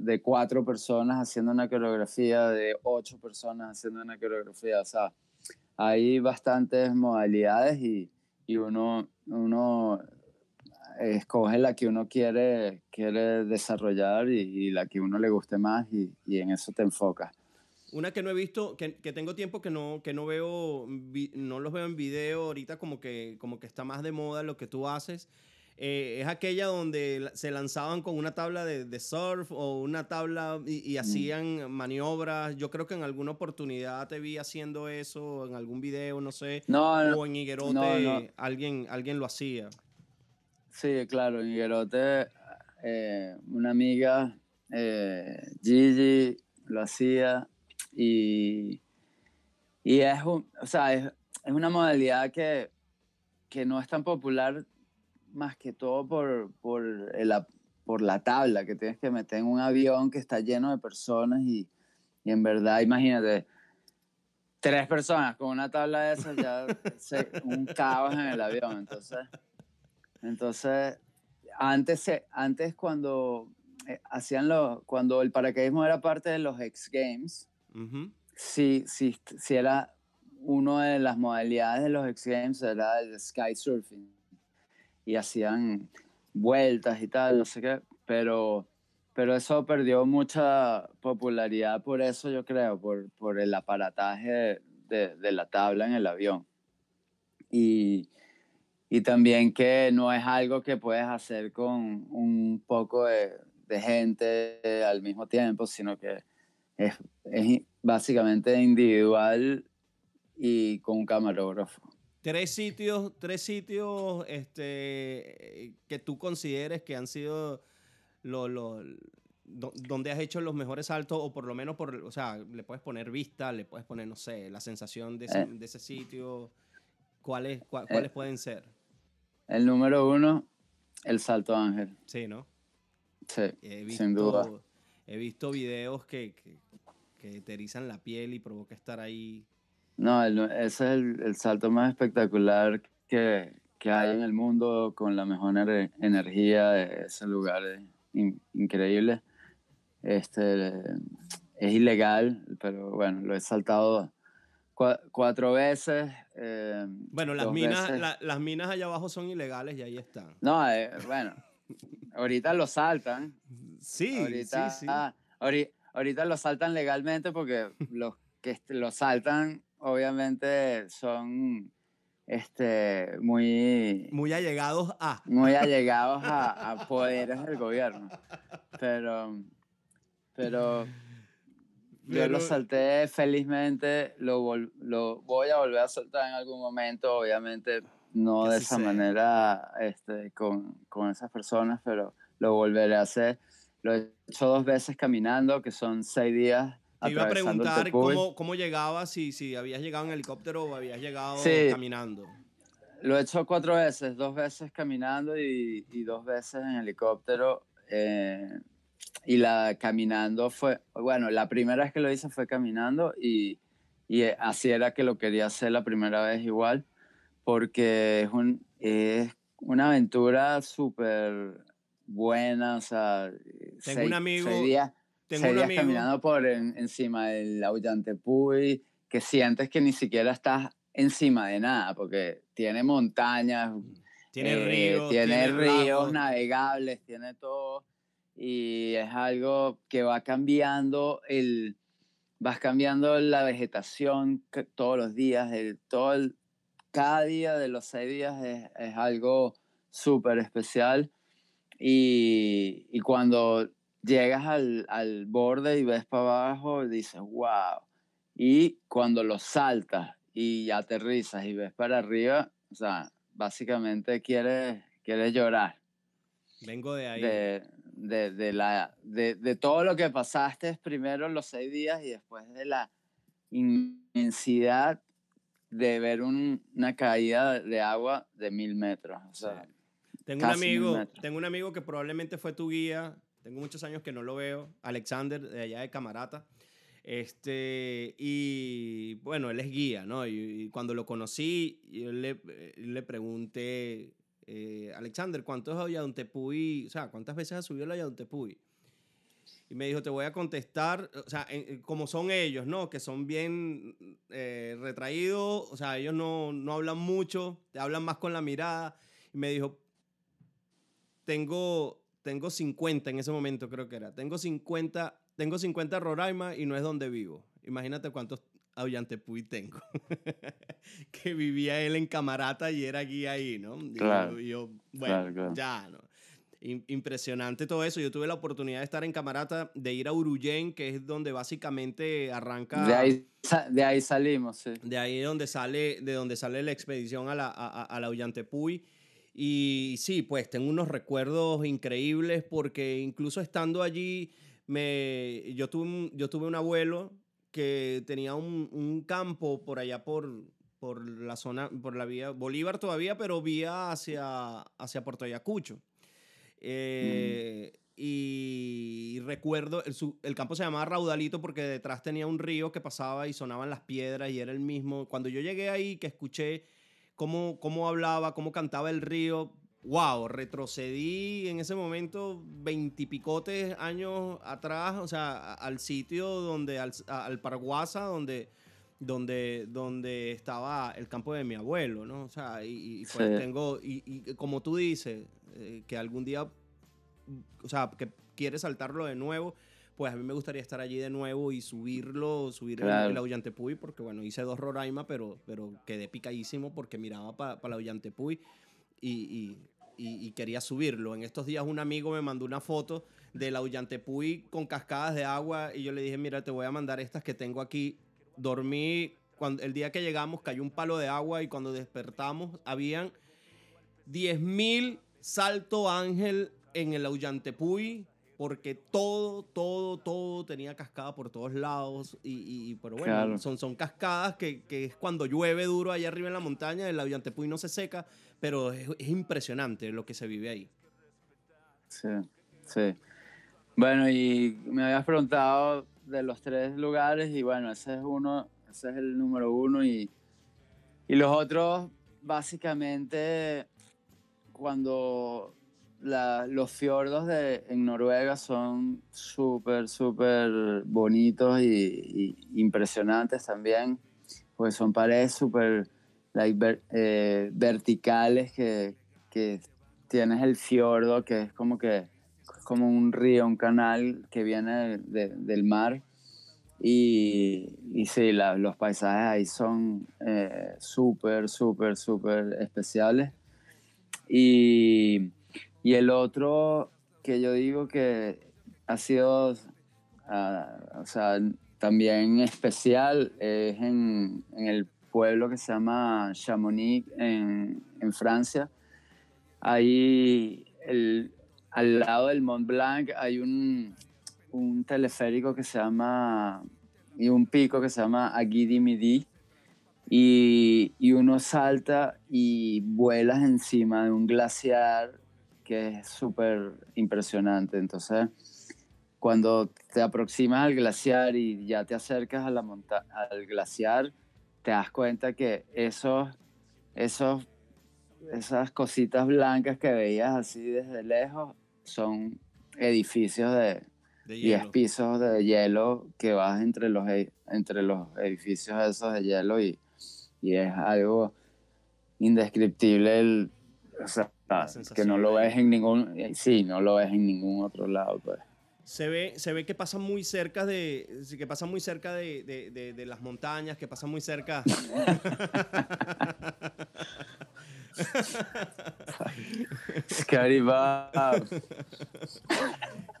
de cuatro personas haciendo una coreografía, de ocho personas haciendo una coreografía. O sea, hay bastantes modalidades y, y uno, uno escoge la que uno quiere, quiere desarrollar y, la que uno le guste más y, y, en eso te enfocas. Una que no he visto, que, que, tengo tiempo que no, que no veo, no los veo en video ahorita como que, como que está más de moda lo que tú haces, eh, es aquella donde se lanzaban con una tabla de, de surf o una tabla y, y hacían mm. maniobras. Yo creo que en alguna oportunidad te vi haciendo eso, en algún video, no sé. No, no o en Higuerote no. Alguien, alguien lo hacía. Sí, claro, en Higuerote eh, una amiga, eh, Gigi, lo hacía y, y es, un, o sea, es, es una modalidad que, que no es tan popular más que todo por, por, el, por la tabla que tienes que meter en un avión que está lleno de personas y, y en verdad, imagínate, tres personas con una tabla de esas ya se, un caos en el avión. Entonces, entonces antes, antes cuando eh, hacían los, cuando el paracaidismo era parte de los X Games, uh -huh. sí, sí, sí era una de las modalidades de los X Games era el sky surfing y hacían vueltas y tal, no sé qué, pero, pero eso perdió mucha popularidad por eso, yo creo, por, por el aparataje de, de la tabla en el avión. Y, y también que no es algo que puedes hacer con un poco de, de gente al mismo tiempo, sino que es, es básicamente individual y con un camarógrafo. Tres sitios, tres sitios este, que tú consideres que han sido los, los, donde has hecho los mejores saltos o por lo menos por, o sea, le puedes poner vista, le puedes poner, no sé, la sensación de ese, Eh. de ese sitio. ¿Cuáles, cua- cuáles Eh. pueden ser? El número uno, el Salto Ángel. Sí, ¿no? Sí, sin duda. he visto videos que, que, que te erizan la piel y provoca estar ahí. No, el- ese es el, el salto más espectacular que, que hay en el mundo con la mejor ener- energía. Ese lugar es in- increíble. Este, es ilegal, pero bueno, lo he saltado cua- cuatro veces. eh, Bueno, las minas, la- las minas allá abajo son ilegales y ahí están. No, eh, bueno, ahorita lo saltan. Sí, ahorita, sí, sí. ah, ahori- ahorita lo saltan legalmente porque los que lo saltan obviamente son este, muy, Muy allegados a. muy allegados a, a poderes del gobierno. Pero, pero yo lo salté felizmente, lo, vol- lo voy a volver a saltar en algún momento, obviamente no de esa sea. manera este, con, con esas personas, pero lo volveré a hacer. Lo he hecho dos veces caminando, que son seis días. Te iba a preguntar cómo, cómo llegabas, si, si habías llegado en helicóptero o habías llegado Sí. caminando. Lo he hecho cuatro veces, dos veces caminando y, y dos veces en helicóptero. eh, y la caminando fue, bueno, la primera vez que lo hice fue caminando y, y así era que lo quería hacer la primera vez igual, porque es, un, es una aventura súper buena, o sea, Tengo un amigo- seis días, Tengo un amigo. caminando por en- encima del Auyantepuy, que sientes que ni siquiera estás encima de nada, porque tiene montañas, Tiene eh, ríos. tiene ríos lagos. navegables, tiene todo, y es algo que va cambiando el, vas cambiando la vegetación todos los días, el, todo el- cada día de los seis días es, es algo súper especial, y, y cuando llegas al, al borde y ves para abajo, dices, wow. Y cuando lo saltas y aterrizas y ves para arriba, o sea, básicamente quieres, quieres llorar Vengo de ahí. de, de, de la, de, de todo lo que pasaste primero los seis días y después de la inmensidad de ver un- una caída de agua de mil metros. O sea, Tengo un amigo, metros. tengo un amigo que probablemente fue tu guía. Tengo muchos años que no lo veo. Alexander, de allá de Camarata. Este, y bueno, él es guía, ¿no? Y, y cuando lo conocí, yo le, eh, le pregunté, eh, Alexander, ¿cuántos Ayadontepuy, o sea, cuántas veces has subido el Ayadontepuy? Y me dijo, te voy a contestar, o sea, en- como son ellos, ¿no? Que son bien eh, retraídos, o sea, ellos no, no hablan mucho, te hablan más con la mirada. Y me dijo, tengo, tengo 50 en ese momento, creo que era. Tengo 50, tengo 50 Roraima y no es donde vivo. Imagínate cuántos Auyantepuy tengo. que vivía él en Camarata y era guía ahí, ¿no? Y Claro. yo, bueno, Claro, claro. ya, ¿no? im- impresionante todo eso. Yo tuve la oportunidad de estar en Camarata, de ir a Uruyen, que es donde básicamente arranca... De ahí, de ahí salimos, sí. De ahí es donde sale, de donde sale la expedición a la, a, a- la Ollantepuy. Y sí, pues tengo unos recuerdos increíbles porque incluso estando allí, me, yo, tuve un, yo tuve un abuelo que tenía un, un campo por allá por, por la zona, por la vía Bolívar todavía, pero vía hacia, hacia Puerto Ayacucho. Eh, Y recuerdo, el, su- el campo se llamaba Raudalito porque detrás tenía un río que pasaba y sonaban las piedras y era el mismo. Cuando yo llegué ahí, que escuché cómo, cómo hablaba, cómo cantaba el río, wow, retrocedí en ese momento veintipicotes años atrás, o sea, al sitio donde, al, al Paraguasa, donde donde, donde estaba el campo de mi abuelo, ¿no? O sea, y, pues tengo, y, como tú dices, eh, que algún día, o sea, que quieres saltarlo de nuevo, pues a mí me gustaría estar allí de nuevo y subirlo, subir el, Auyantepuy, porque bueno, hice dos Roraima, pero, pero quedé picadísimo porque miraba para pa el Auyantepuy y, y, quería subirlo. En estos días un amigo me mandó una foto del Auyantepuy con cascadas de agua y yo le dije, mira, te voy a mandar estas que tengo aquí. Dormí, cuando, el día que llegamos cayó un palo de agua y cuando despertamos habían 10.000 salto ángel en el Auyantepuy porque todo, todo, todo tenía cascada por todos lados. Y, pero bueno, son, son cascadas que, es cuando llueve duro allá arriba en la montaña, el Auyantepuy no se seca, pero es, impresionante lo que se vive ahí. Sí, sí. Bueno, y me habías preguntado de los tres lugares, y bueno, ese es uno, ese es el número uno, y, y los otros, básicamente, cuando los fiordos de, en Noruega son súper, súper bonitos y, impresionantes también, pues son paredes súper eh, verticales que, que, tienes el fiordo, que es como que como un río, un canal que viene del mar. Y, y sí, los paisajes ahí son eh, súper, súper, súper especiales. Y y el otro que yo digo que ha sido, ah, o sea, también especial es en, el pueblo que se llama Chamonix en, Francia. Ahí al lado del Mont Blanc hay un, teleférico que se llama, y un pico que se llama Aguidi Midi. Y, y uno salta y vuelas encima de un glaciar que es súper impresionante. Entonces, cuando te aproximas al glaciar y ya te acercas a la al glaciar, te das cuenta que esos, esos, esas cositas blancas que veías así desde lejos son edificios de, 10 pisos de hielo que vas entre los, e, entre los edificios esos de hielo y, y es algo indescriptible el, o sea, que no lo ves en ningún, eh, sí, no lo ves en ningún otro lado, pues. Se ve, se ve que pasa muy cerca de, que pasa muy cerca de, de, de, las montañas, que pasa muy cerca. Scary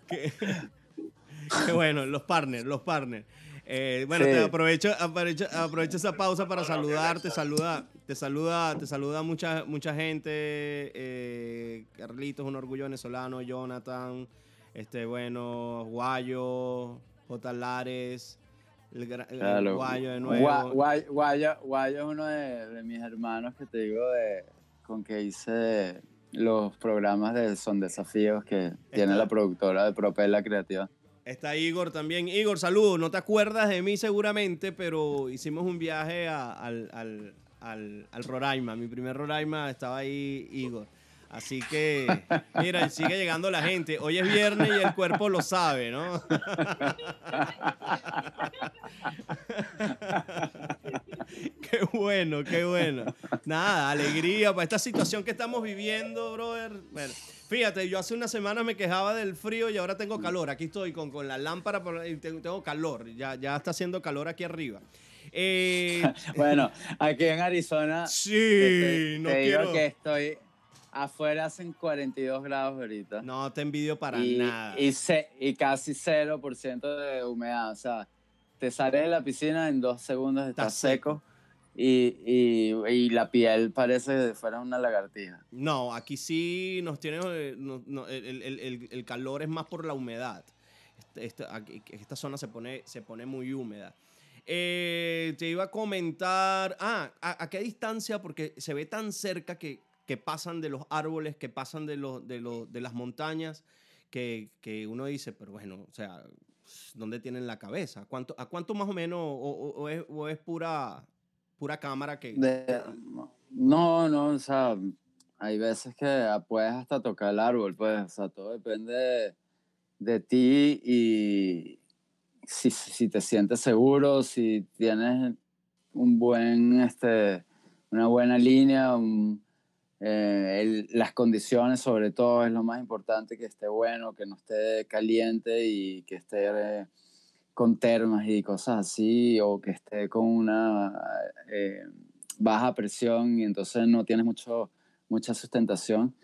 qué, qué bueno, los partners, los partners. Eh, bueno, te aprovecho, aprovecho, aprovecho, esa pausa para saludar. Te saluda, te saluda, te saluda mucha, mucha gente. Eh, Carlitos, un orgullo venezolano. Jonathan, este, bueno, Guayo, J. Lares. El, Guayo de nuevo. Guayo, es uno de, mis hermanos que te digo de, con que hice los programas de Son Desafíos que tiene la productora de Propela Creativa. Está Igor también. Igor, saludos. No te acuerdas de mí seguramente, pero hicimos un viaje al, al, al, al Roraima. Mi primer Roraima estaba ahí Igor. Así que, mira, sigue llegando la gente. Hoy es viernes y el cuerpo lo sabe, ¿no? qué bueno, qué bueno. Nada, alegría para esta situación que estamos viviendo, brother. Bueno, fíjate, yo hace una semana me quejaba del frío y ahora tengo calor. Aquí estoy con, con la lámpara y tengo calor. Ya, ya está haciendo calor aquí arriba. Eh, bueno, aquí en Arizona. Sí, no quiero. que estoy Afuera hacen 42 grados ahorita. No te envidio para nada. Y, y casi 0% de humedad. O sea, te sales de la piscina en dos segundos, estás seco. Y, y, la piel parece que fuera una lagartija. No, aquí sí nos tiene. Eh, el, el, el, calor es más por la humedad. Esta, esta zona se pone, se pone muy húmeda. Eh, te iba a comentar. Ah, ¿a, qué distancia? Porque se ve tan cerca que que pasan de los árboles, que pasan de, los, de, los, de las montañas, que, que, uno dice, pero bueno, o sea, ¿dónde tienen la cabeza? ¿A cuánto, a cuánto más o menos, o, es, o es, pura, pura cámara que... no, no, o sea, hay veces que puedes hasta tocar el árbol, pues, o sea, todo depende de, ti y si, si te sientes seguro, si tienes un buen, este, una buena línea, eh, las condiciones sobre todo es lo más importante, que esté bueno, que no esté caliente y que esté eh, con termas y cosas así, o que esté con una eh, baja presión y entonces no tienes mucho, mucha sustentación.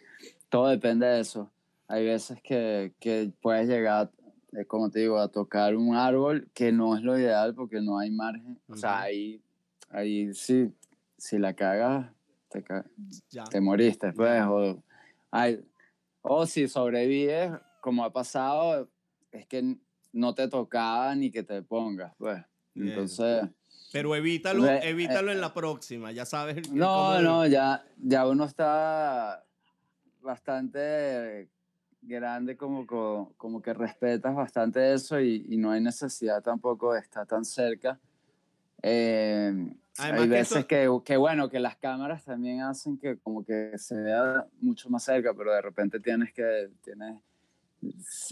Todo depende de eso. Hay veces que, que puedes llegar, como te digo, a tocar un árbol que no es lo ideal porque no hay margen. O sea, ahí, ahí sí, si la cagas, te, te moriste, pues. O, o si sobrevives, como ha pasado, es que no te tocaba ni que te pongas, pues. Entonces... Pero evítalo, eh, evítalo en la próxima, ya sabes. No, no, ya, ya uno está bastante grande, como, como, que respetas bastante eso y, y, no hay necesidad tampoco de estar tan cerca. Eh, hay veces que, que, bueno, que las cámaras también hacen que como que se vea mucho más cerca, pero de repente tienes que, tienes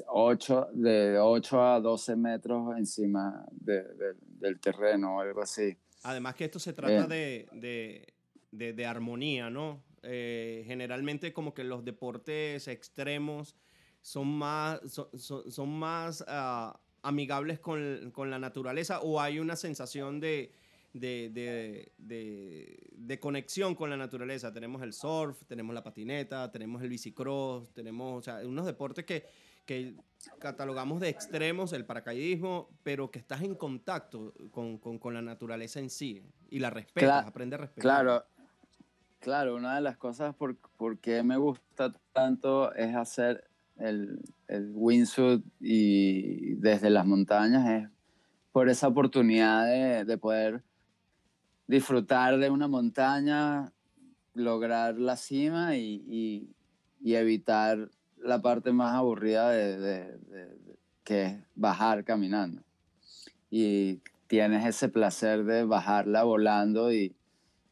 8, de 8 a 12 metros encima de, del terreno o algo así. Además que esto se trata de, de, de, armonía, ¿no? Eh, generalmente como que los deportes extremos son más, son, son, más uh, amigables con, con, la naturaleza o hay una sensación de, de, de, conexión con la naturaleza. Tenemos el surf, tenemos la patineta, tenemos el bicicross, tenemos o sea, unos deportes que, que catalogamos de extremos, el paracaidismo, pero que estás en contacto con, con, con la naturaleza en sí y la respetas, aprendes a respetar. Claro, claro, una de las cosas por, por qué me gusta tanto es hacer el, el wingsuit y desde las montañas es por esa oportunidad de, de poder disfrutar de una montaña, lograr la cima y, y, evitar la parte más aburrida de, de, que es bajar caminando. Y tienes ese placer de bajarla volando y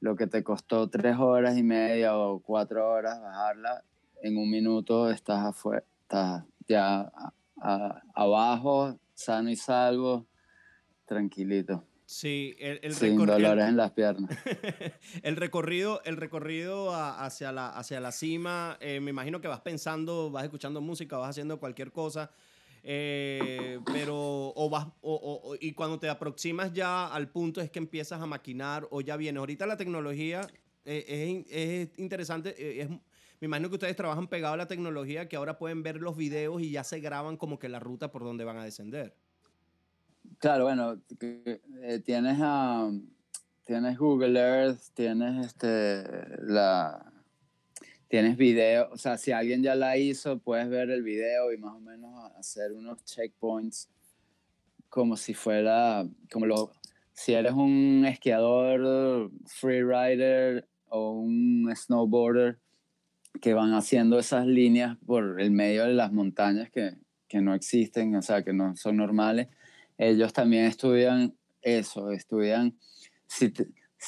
lo que te costó tres horas y media o cuatro horas bajarla, en un minuto estás afuera, estás ya abajo, sano y salvo, tranquilito. Sí, el, el Sin dolores en las piernas. el recorrido, el recorrido hacia, la, hacia la cima, eh, me imagino que vas pensando, vas escuchando música, vas haciendo cualquier cosa, eh, pero o vas, o, y cuando te aproximas ya al punto es que empiezas a maquinar o ya vienes. Ahorita la tecnología eh, es, es, interesante, es, me imagino que ustedes trabajan pegado a la tecnología que ahora pueden ver los videos y ya se graban como que la ruta por donde van a descender. Claro, bueno, eh, tienes, a tienes Google Earth, tienes este, la, tienes video, o sea, si alguien ya la hizo, puedes ver el video y más o menos hacer unos checkpoints como si fuera, como lo, si eres un esquiador, freerider o un snowboarder que van haciendo esas líneas por el medio de las montañas que, que no existen, o sea, que no son normales. Ellos también estudian eso, estudian, si,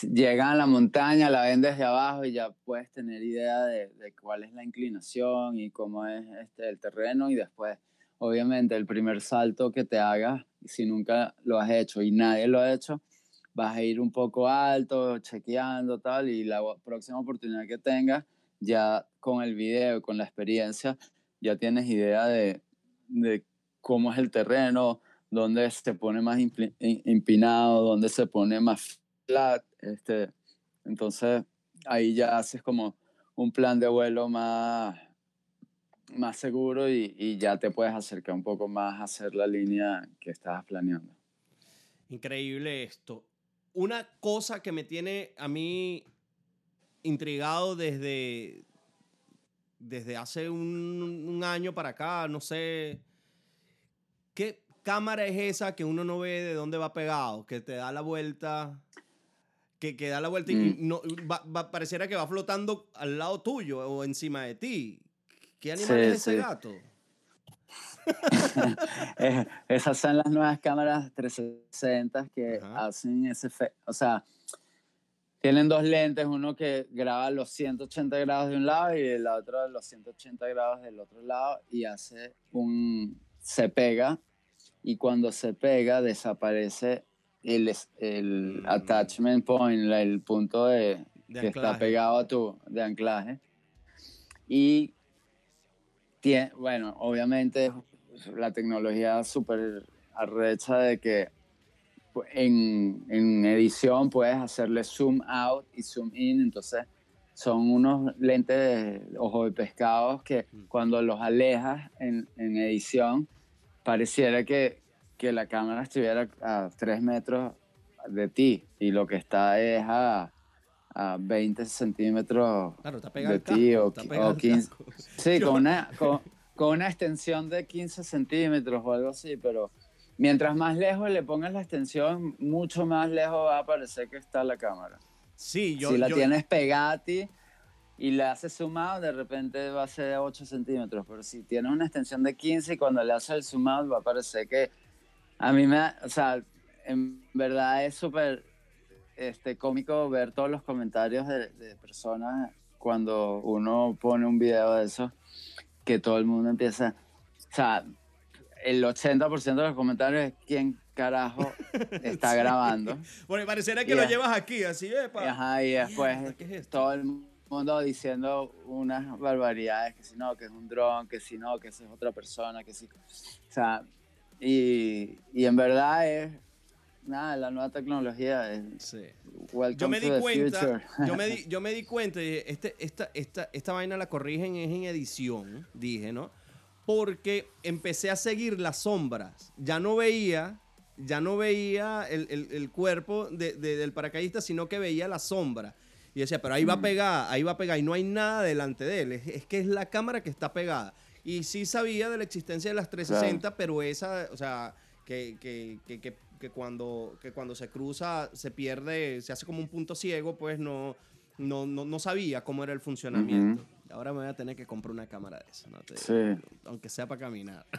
llegan a la montaña, la ven desde abajo y ya puedes tener idea de, cuál es la inclinación y cómo es este, el terreno y después, obviamente, el primer salto que te hagas, si nunca lo has hecho y nadie lo ha hecho, vas a ir un poco alto, chequeando tal, y la próxima oportunidad que tengas, ya con el video, con la experiencia, ya tienes idea de, de cómo es el terreno, donde se pone más empinado, donde se pone más flat. Este, entonces ahí ya haces como un plan de vuelo más, más seguro y, y, ya te puedes acercar un poco más a hacer la línea que estabas planeando. Increíble esto. Una cosa que me tiene a mí intrigado desde, desde hace un, un año para acá, no sé, ¿qué, cámara es esa que uno no ve de dónde va pegado? Que te da la vuelta, que, que da la vuelta y mm. no, va, pareciera que va flotando al lado tuyo o encima de ti. ¿Qué animal es ese gato? Eh, esas son las nuevas cámaras 360 que hacen ese efecto. O sea, tienen dos lentes, uno que graba los 180 grados de un lado y el otro los 180 grados del otro lado y hace un... se pega y cuando se pega desaparece el, el mm. attachment point, el punto de, que está pegado a tu de anclaje. Y tiene, bueno, obviamente la tecnología súper arrecha de que en, en, edición puedes hacerle zoom out y zoom in, entonces son unos lentes de ojo de pescado que mm. cuando los alejas en, en edición pareciera que, que, la cámara estuviera a 3 metros de ti y lo que está es a, a 20 centímetros de ti o, 15. Sí, con una, con, con una extensión de 15 centímetros o algo así, pero mientras más lejos le pongas la extensión, mucho más lejos va a parecer que está la cámara. Sí, yo. Si la tienes pegada a ti y le haces sumado, de repente va a ser 8 centímetros. Pero si tienes una extensión de 15 y cuando le haces el sumado, va a parecer que. A mí me. O sea, en verdad es súper este, cómico ver todos los comentarios de, de personas cuando uno pone un video de eso que todo el mundo empieza, o sea, el 80% de los comentarios es quién carajo está grabando. Bueno, pareciera que lo llevas aquí, así es. Ajá, y después todo el mundo diciendo unas barbaridades, que si no, que es un dron, que si no, que es otra persona, que si... O sea, y, y en verdad es nada, la nueva tecnología es. Sí. Yo me di cuenta, yo me di, yo me di cuenta, este, esta, esta, esta vaina la corrigen es en edición, dije, ¿no? Porque empecé a seguir las sombras. Ya no veía, ya no veía el, el, el cuerpo de, del paracaidista, sino que veía la sombra. Y decía, pero ahí va mm. pegada, ahí va pegada, y no hay nada delante de él. Es, es, que es la cámara que está pegada. Y sí sabía de la existencia de las 360, pero esa, o sea, que, que, que, que cuando, que cuando se cruza se pierde, se hace como un punto ciego, pues no, no, no, sabía cómo era el funcionamiento. Ahora me voy a tener que comprar una cámara de eso, aunque sea para caminar.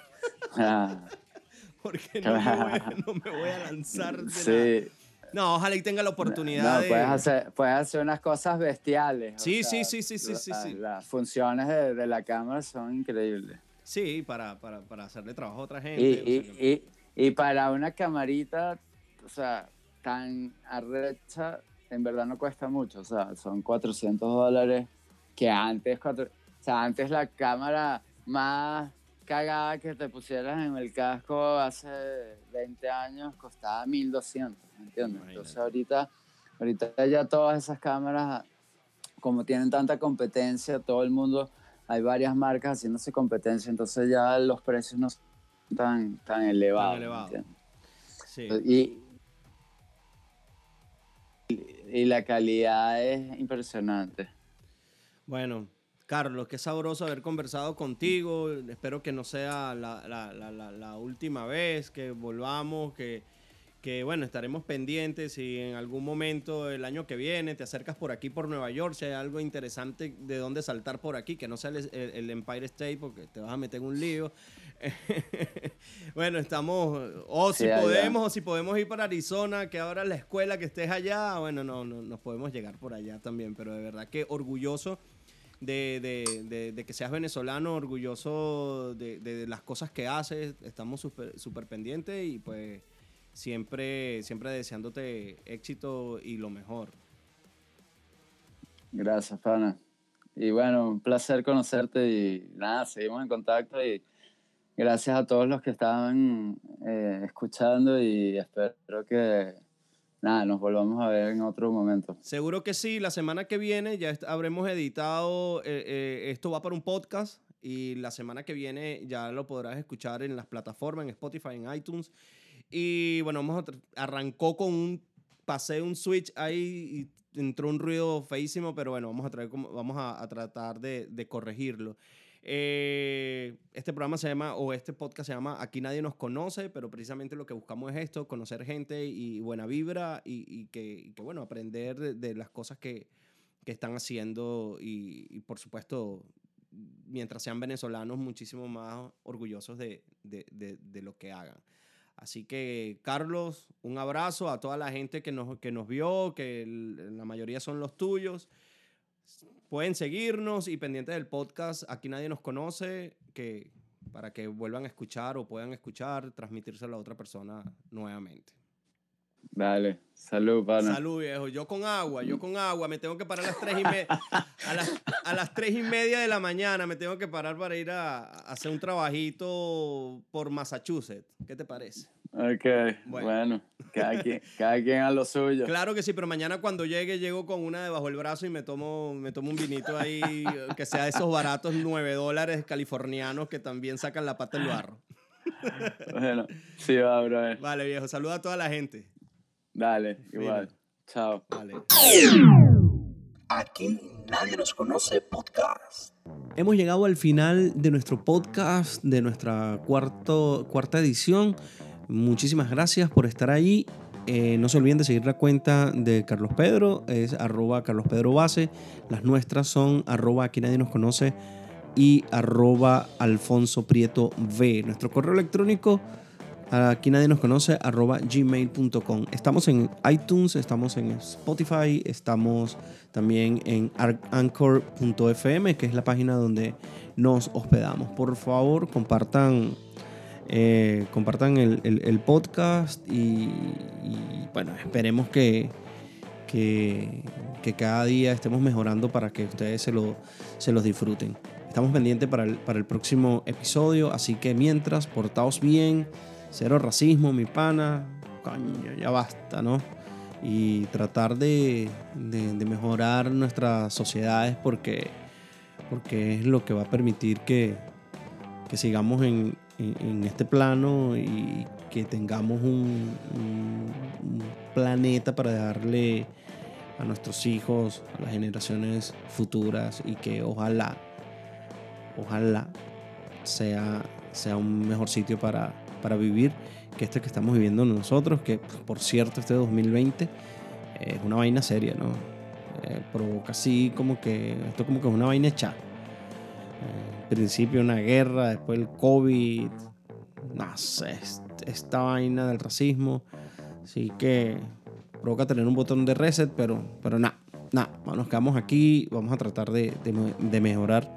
Ah. Porque no, me voy, a lanzar de sí. No, ojalá y tenga la oportunidad no, Puedes hacer, puedes hacer unas cosas bestiales. Sí, sí, sí, sí, sí, sí, sí. Las funciones de, de, la cámara son increíbles. Sí, para, para, para hacerle trabajo a otra gente. y, y para una camarita, o sea, tan arrecha, en verdad no cuesta mucho, o sea, son 400 dólares que antes, o sea, antes la cámara más cagada que te pusieras en el casco hace 20 años costaba 1200, ¿entiendes? Entonces ahorita, ahorita ya todas esas cámaras, como tienen tanta competencia, todo el mundo, hay varias marcas haciéndose competencia, entonces ya los precios no tan, tan elevado. Y, y la calidad es impresionante. Bueno, Carlos, qué sabroso haber conversado contigo. Espero que no sea la, la, la, la última vez que volvamos, que que bueno, estaremos pendientes si en algún momento el año que viene te acercas por aquí, por Nueva York, si hay algo interesante de dónde saltar por aquí, que no sea el, Empire State porque te vas a meter en un lío. bueno, estamos, o si podemos, o si podemos ir para Arizona, que ahora la escuela que estés allá, bueno, no, no nos podemos llegar por allá también, pero de verdad que orgulloso. De, de, de, que seas venezolano, orgulloso de, las cosas que haces, estamos súper pendientes y pues siempre, siempre deseándote éxito y lo mejor. Gracias, Pana. Y bueno, un placer conocerte y nada, seguimos en contacto y gracias a todos los que estaban eh, escuchando y espero que nada, nos volvamos a ver en otro momento. Seguro que sí, la semana que viene ya habremos editado, eh, eh, esto va para un podcast y la semana que viene ya lo podrás escuchar en las plataformas, en Spotify, en iTunes y bueno, vamos arrancó con un, pasé un switch ahí y entró un ruido feísimo, pero bueno, vamos a, traer, vamos a, tratar de corregirlo. Eh, este programa se llama, o este podcast se llama Aquí nadie nos conoce, pero precisamente lo que buscamos es esto, conocer gente y buena vibra y, y, que, que, bueno, aprender de, las cosas que, que están haciendo y, y, por supuesto, mientras sean venezolanos, muchísimo más orgullosos de, de, de lo que hagan. Así que, Carlos, un abrazo a toda la gente que nos, que nos vio, que la mayoría son los tuyos. Pueden seguirnos y pendientes del podcast. Aquí nadie nos conoce, que para que vuelvan a escuchar o puedan escuchar, transmitírselo a otra persona nuevamente. Dale. Salud, pana. Salud, viejo. Yo con agua, yo con agua. Me tengo que parar a las tres y media. A las, a las tres y media de la mañana me tengo que parar para ir a, a hacer un trabajito por Massachusetts. ¿Qué te parece? Ok, bueno, cada, quien, cada quien a lo suyo. Claro que sí, pero mañana cuando llegue, llego con una debajo del brazo y me tomo, me tomo un vinito ahí, que sea de esos baratos 9 dólares californianos que también sacan la pata del barro. Bueno, sí va, bro. Vale, viejo, saluda a toda la gente. Dale, igual. Chao. Vale. Aquí nadie nos conoce podcast. Hemos llegado al final de nuestro podcast, de nuestra cuarto, cuarta edición. Muchísimas gracias por estar ahí. Eh, no se olviden de seguir la cuenta de Carlos Pedro, es arroba Carlos Pedro Base. Las nuestras son arroba aquí nadie nos conoce y arroba Alfonso Prieto V. Nuestro correo electrónico aquí nadie nos conoce arroba gmail.com. Estamos en iTunes, estamos en Spotify, estamos también en anchor.fm, que es la página donde nos hospedamos. Por favor, compartan eh, compartan el, podcast y, bueno, esperemos que, que, cada día estemos mejorando para que ustedes se, lo, se los disfruten. Estamos pendientes para el, para el próximo episodio, así que mientras, portaos bien, cero racismo, mi pana, ya basta, ¿no? Y tratar de, de, mejorar nuestras sociedades porque, porque es lo que va a permitir que, que sigamos en, en, este plano y que tengamos un, planeta para darle a nuestros hijos, a las generaciones futuras y que ojalá, ojalá sea, sea un mejor sitio para, para vivir que este que estamos viviendo nosotros, que por cierto este 2020 es una vaina seria, ¿no? Eh, provoca así como que, esto como que es una vaina hecha principio una guerra, después el COVID, no sé, esta vaina del racismo. Así que provoca tener un botón de reset, pero, pero nada, nada, nos quedamos aquí, vamos a tratar de, de mejorar,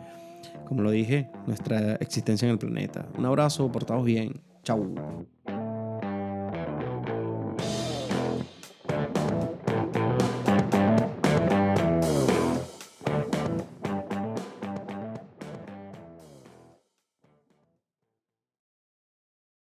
como lo dije, nuestra existencia en el planeta. Un abrazo, portaos bien, chao.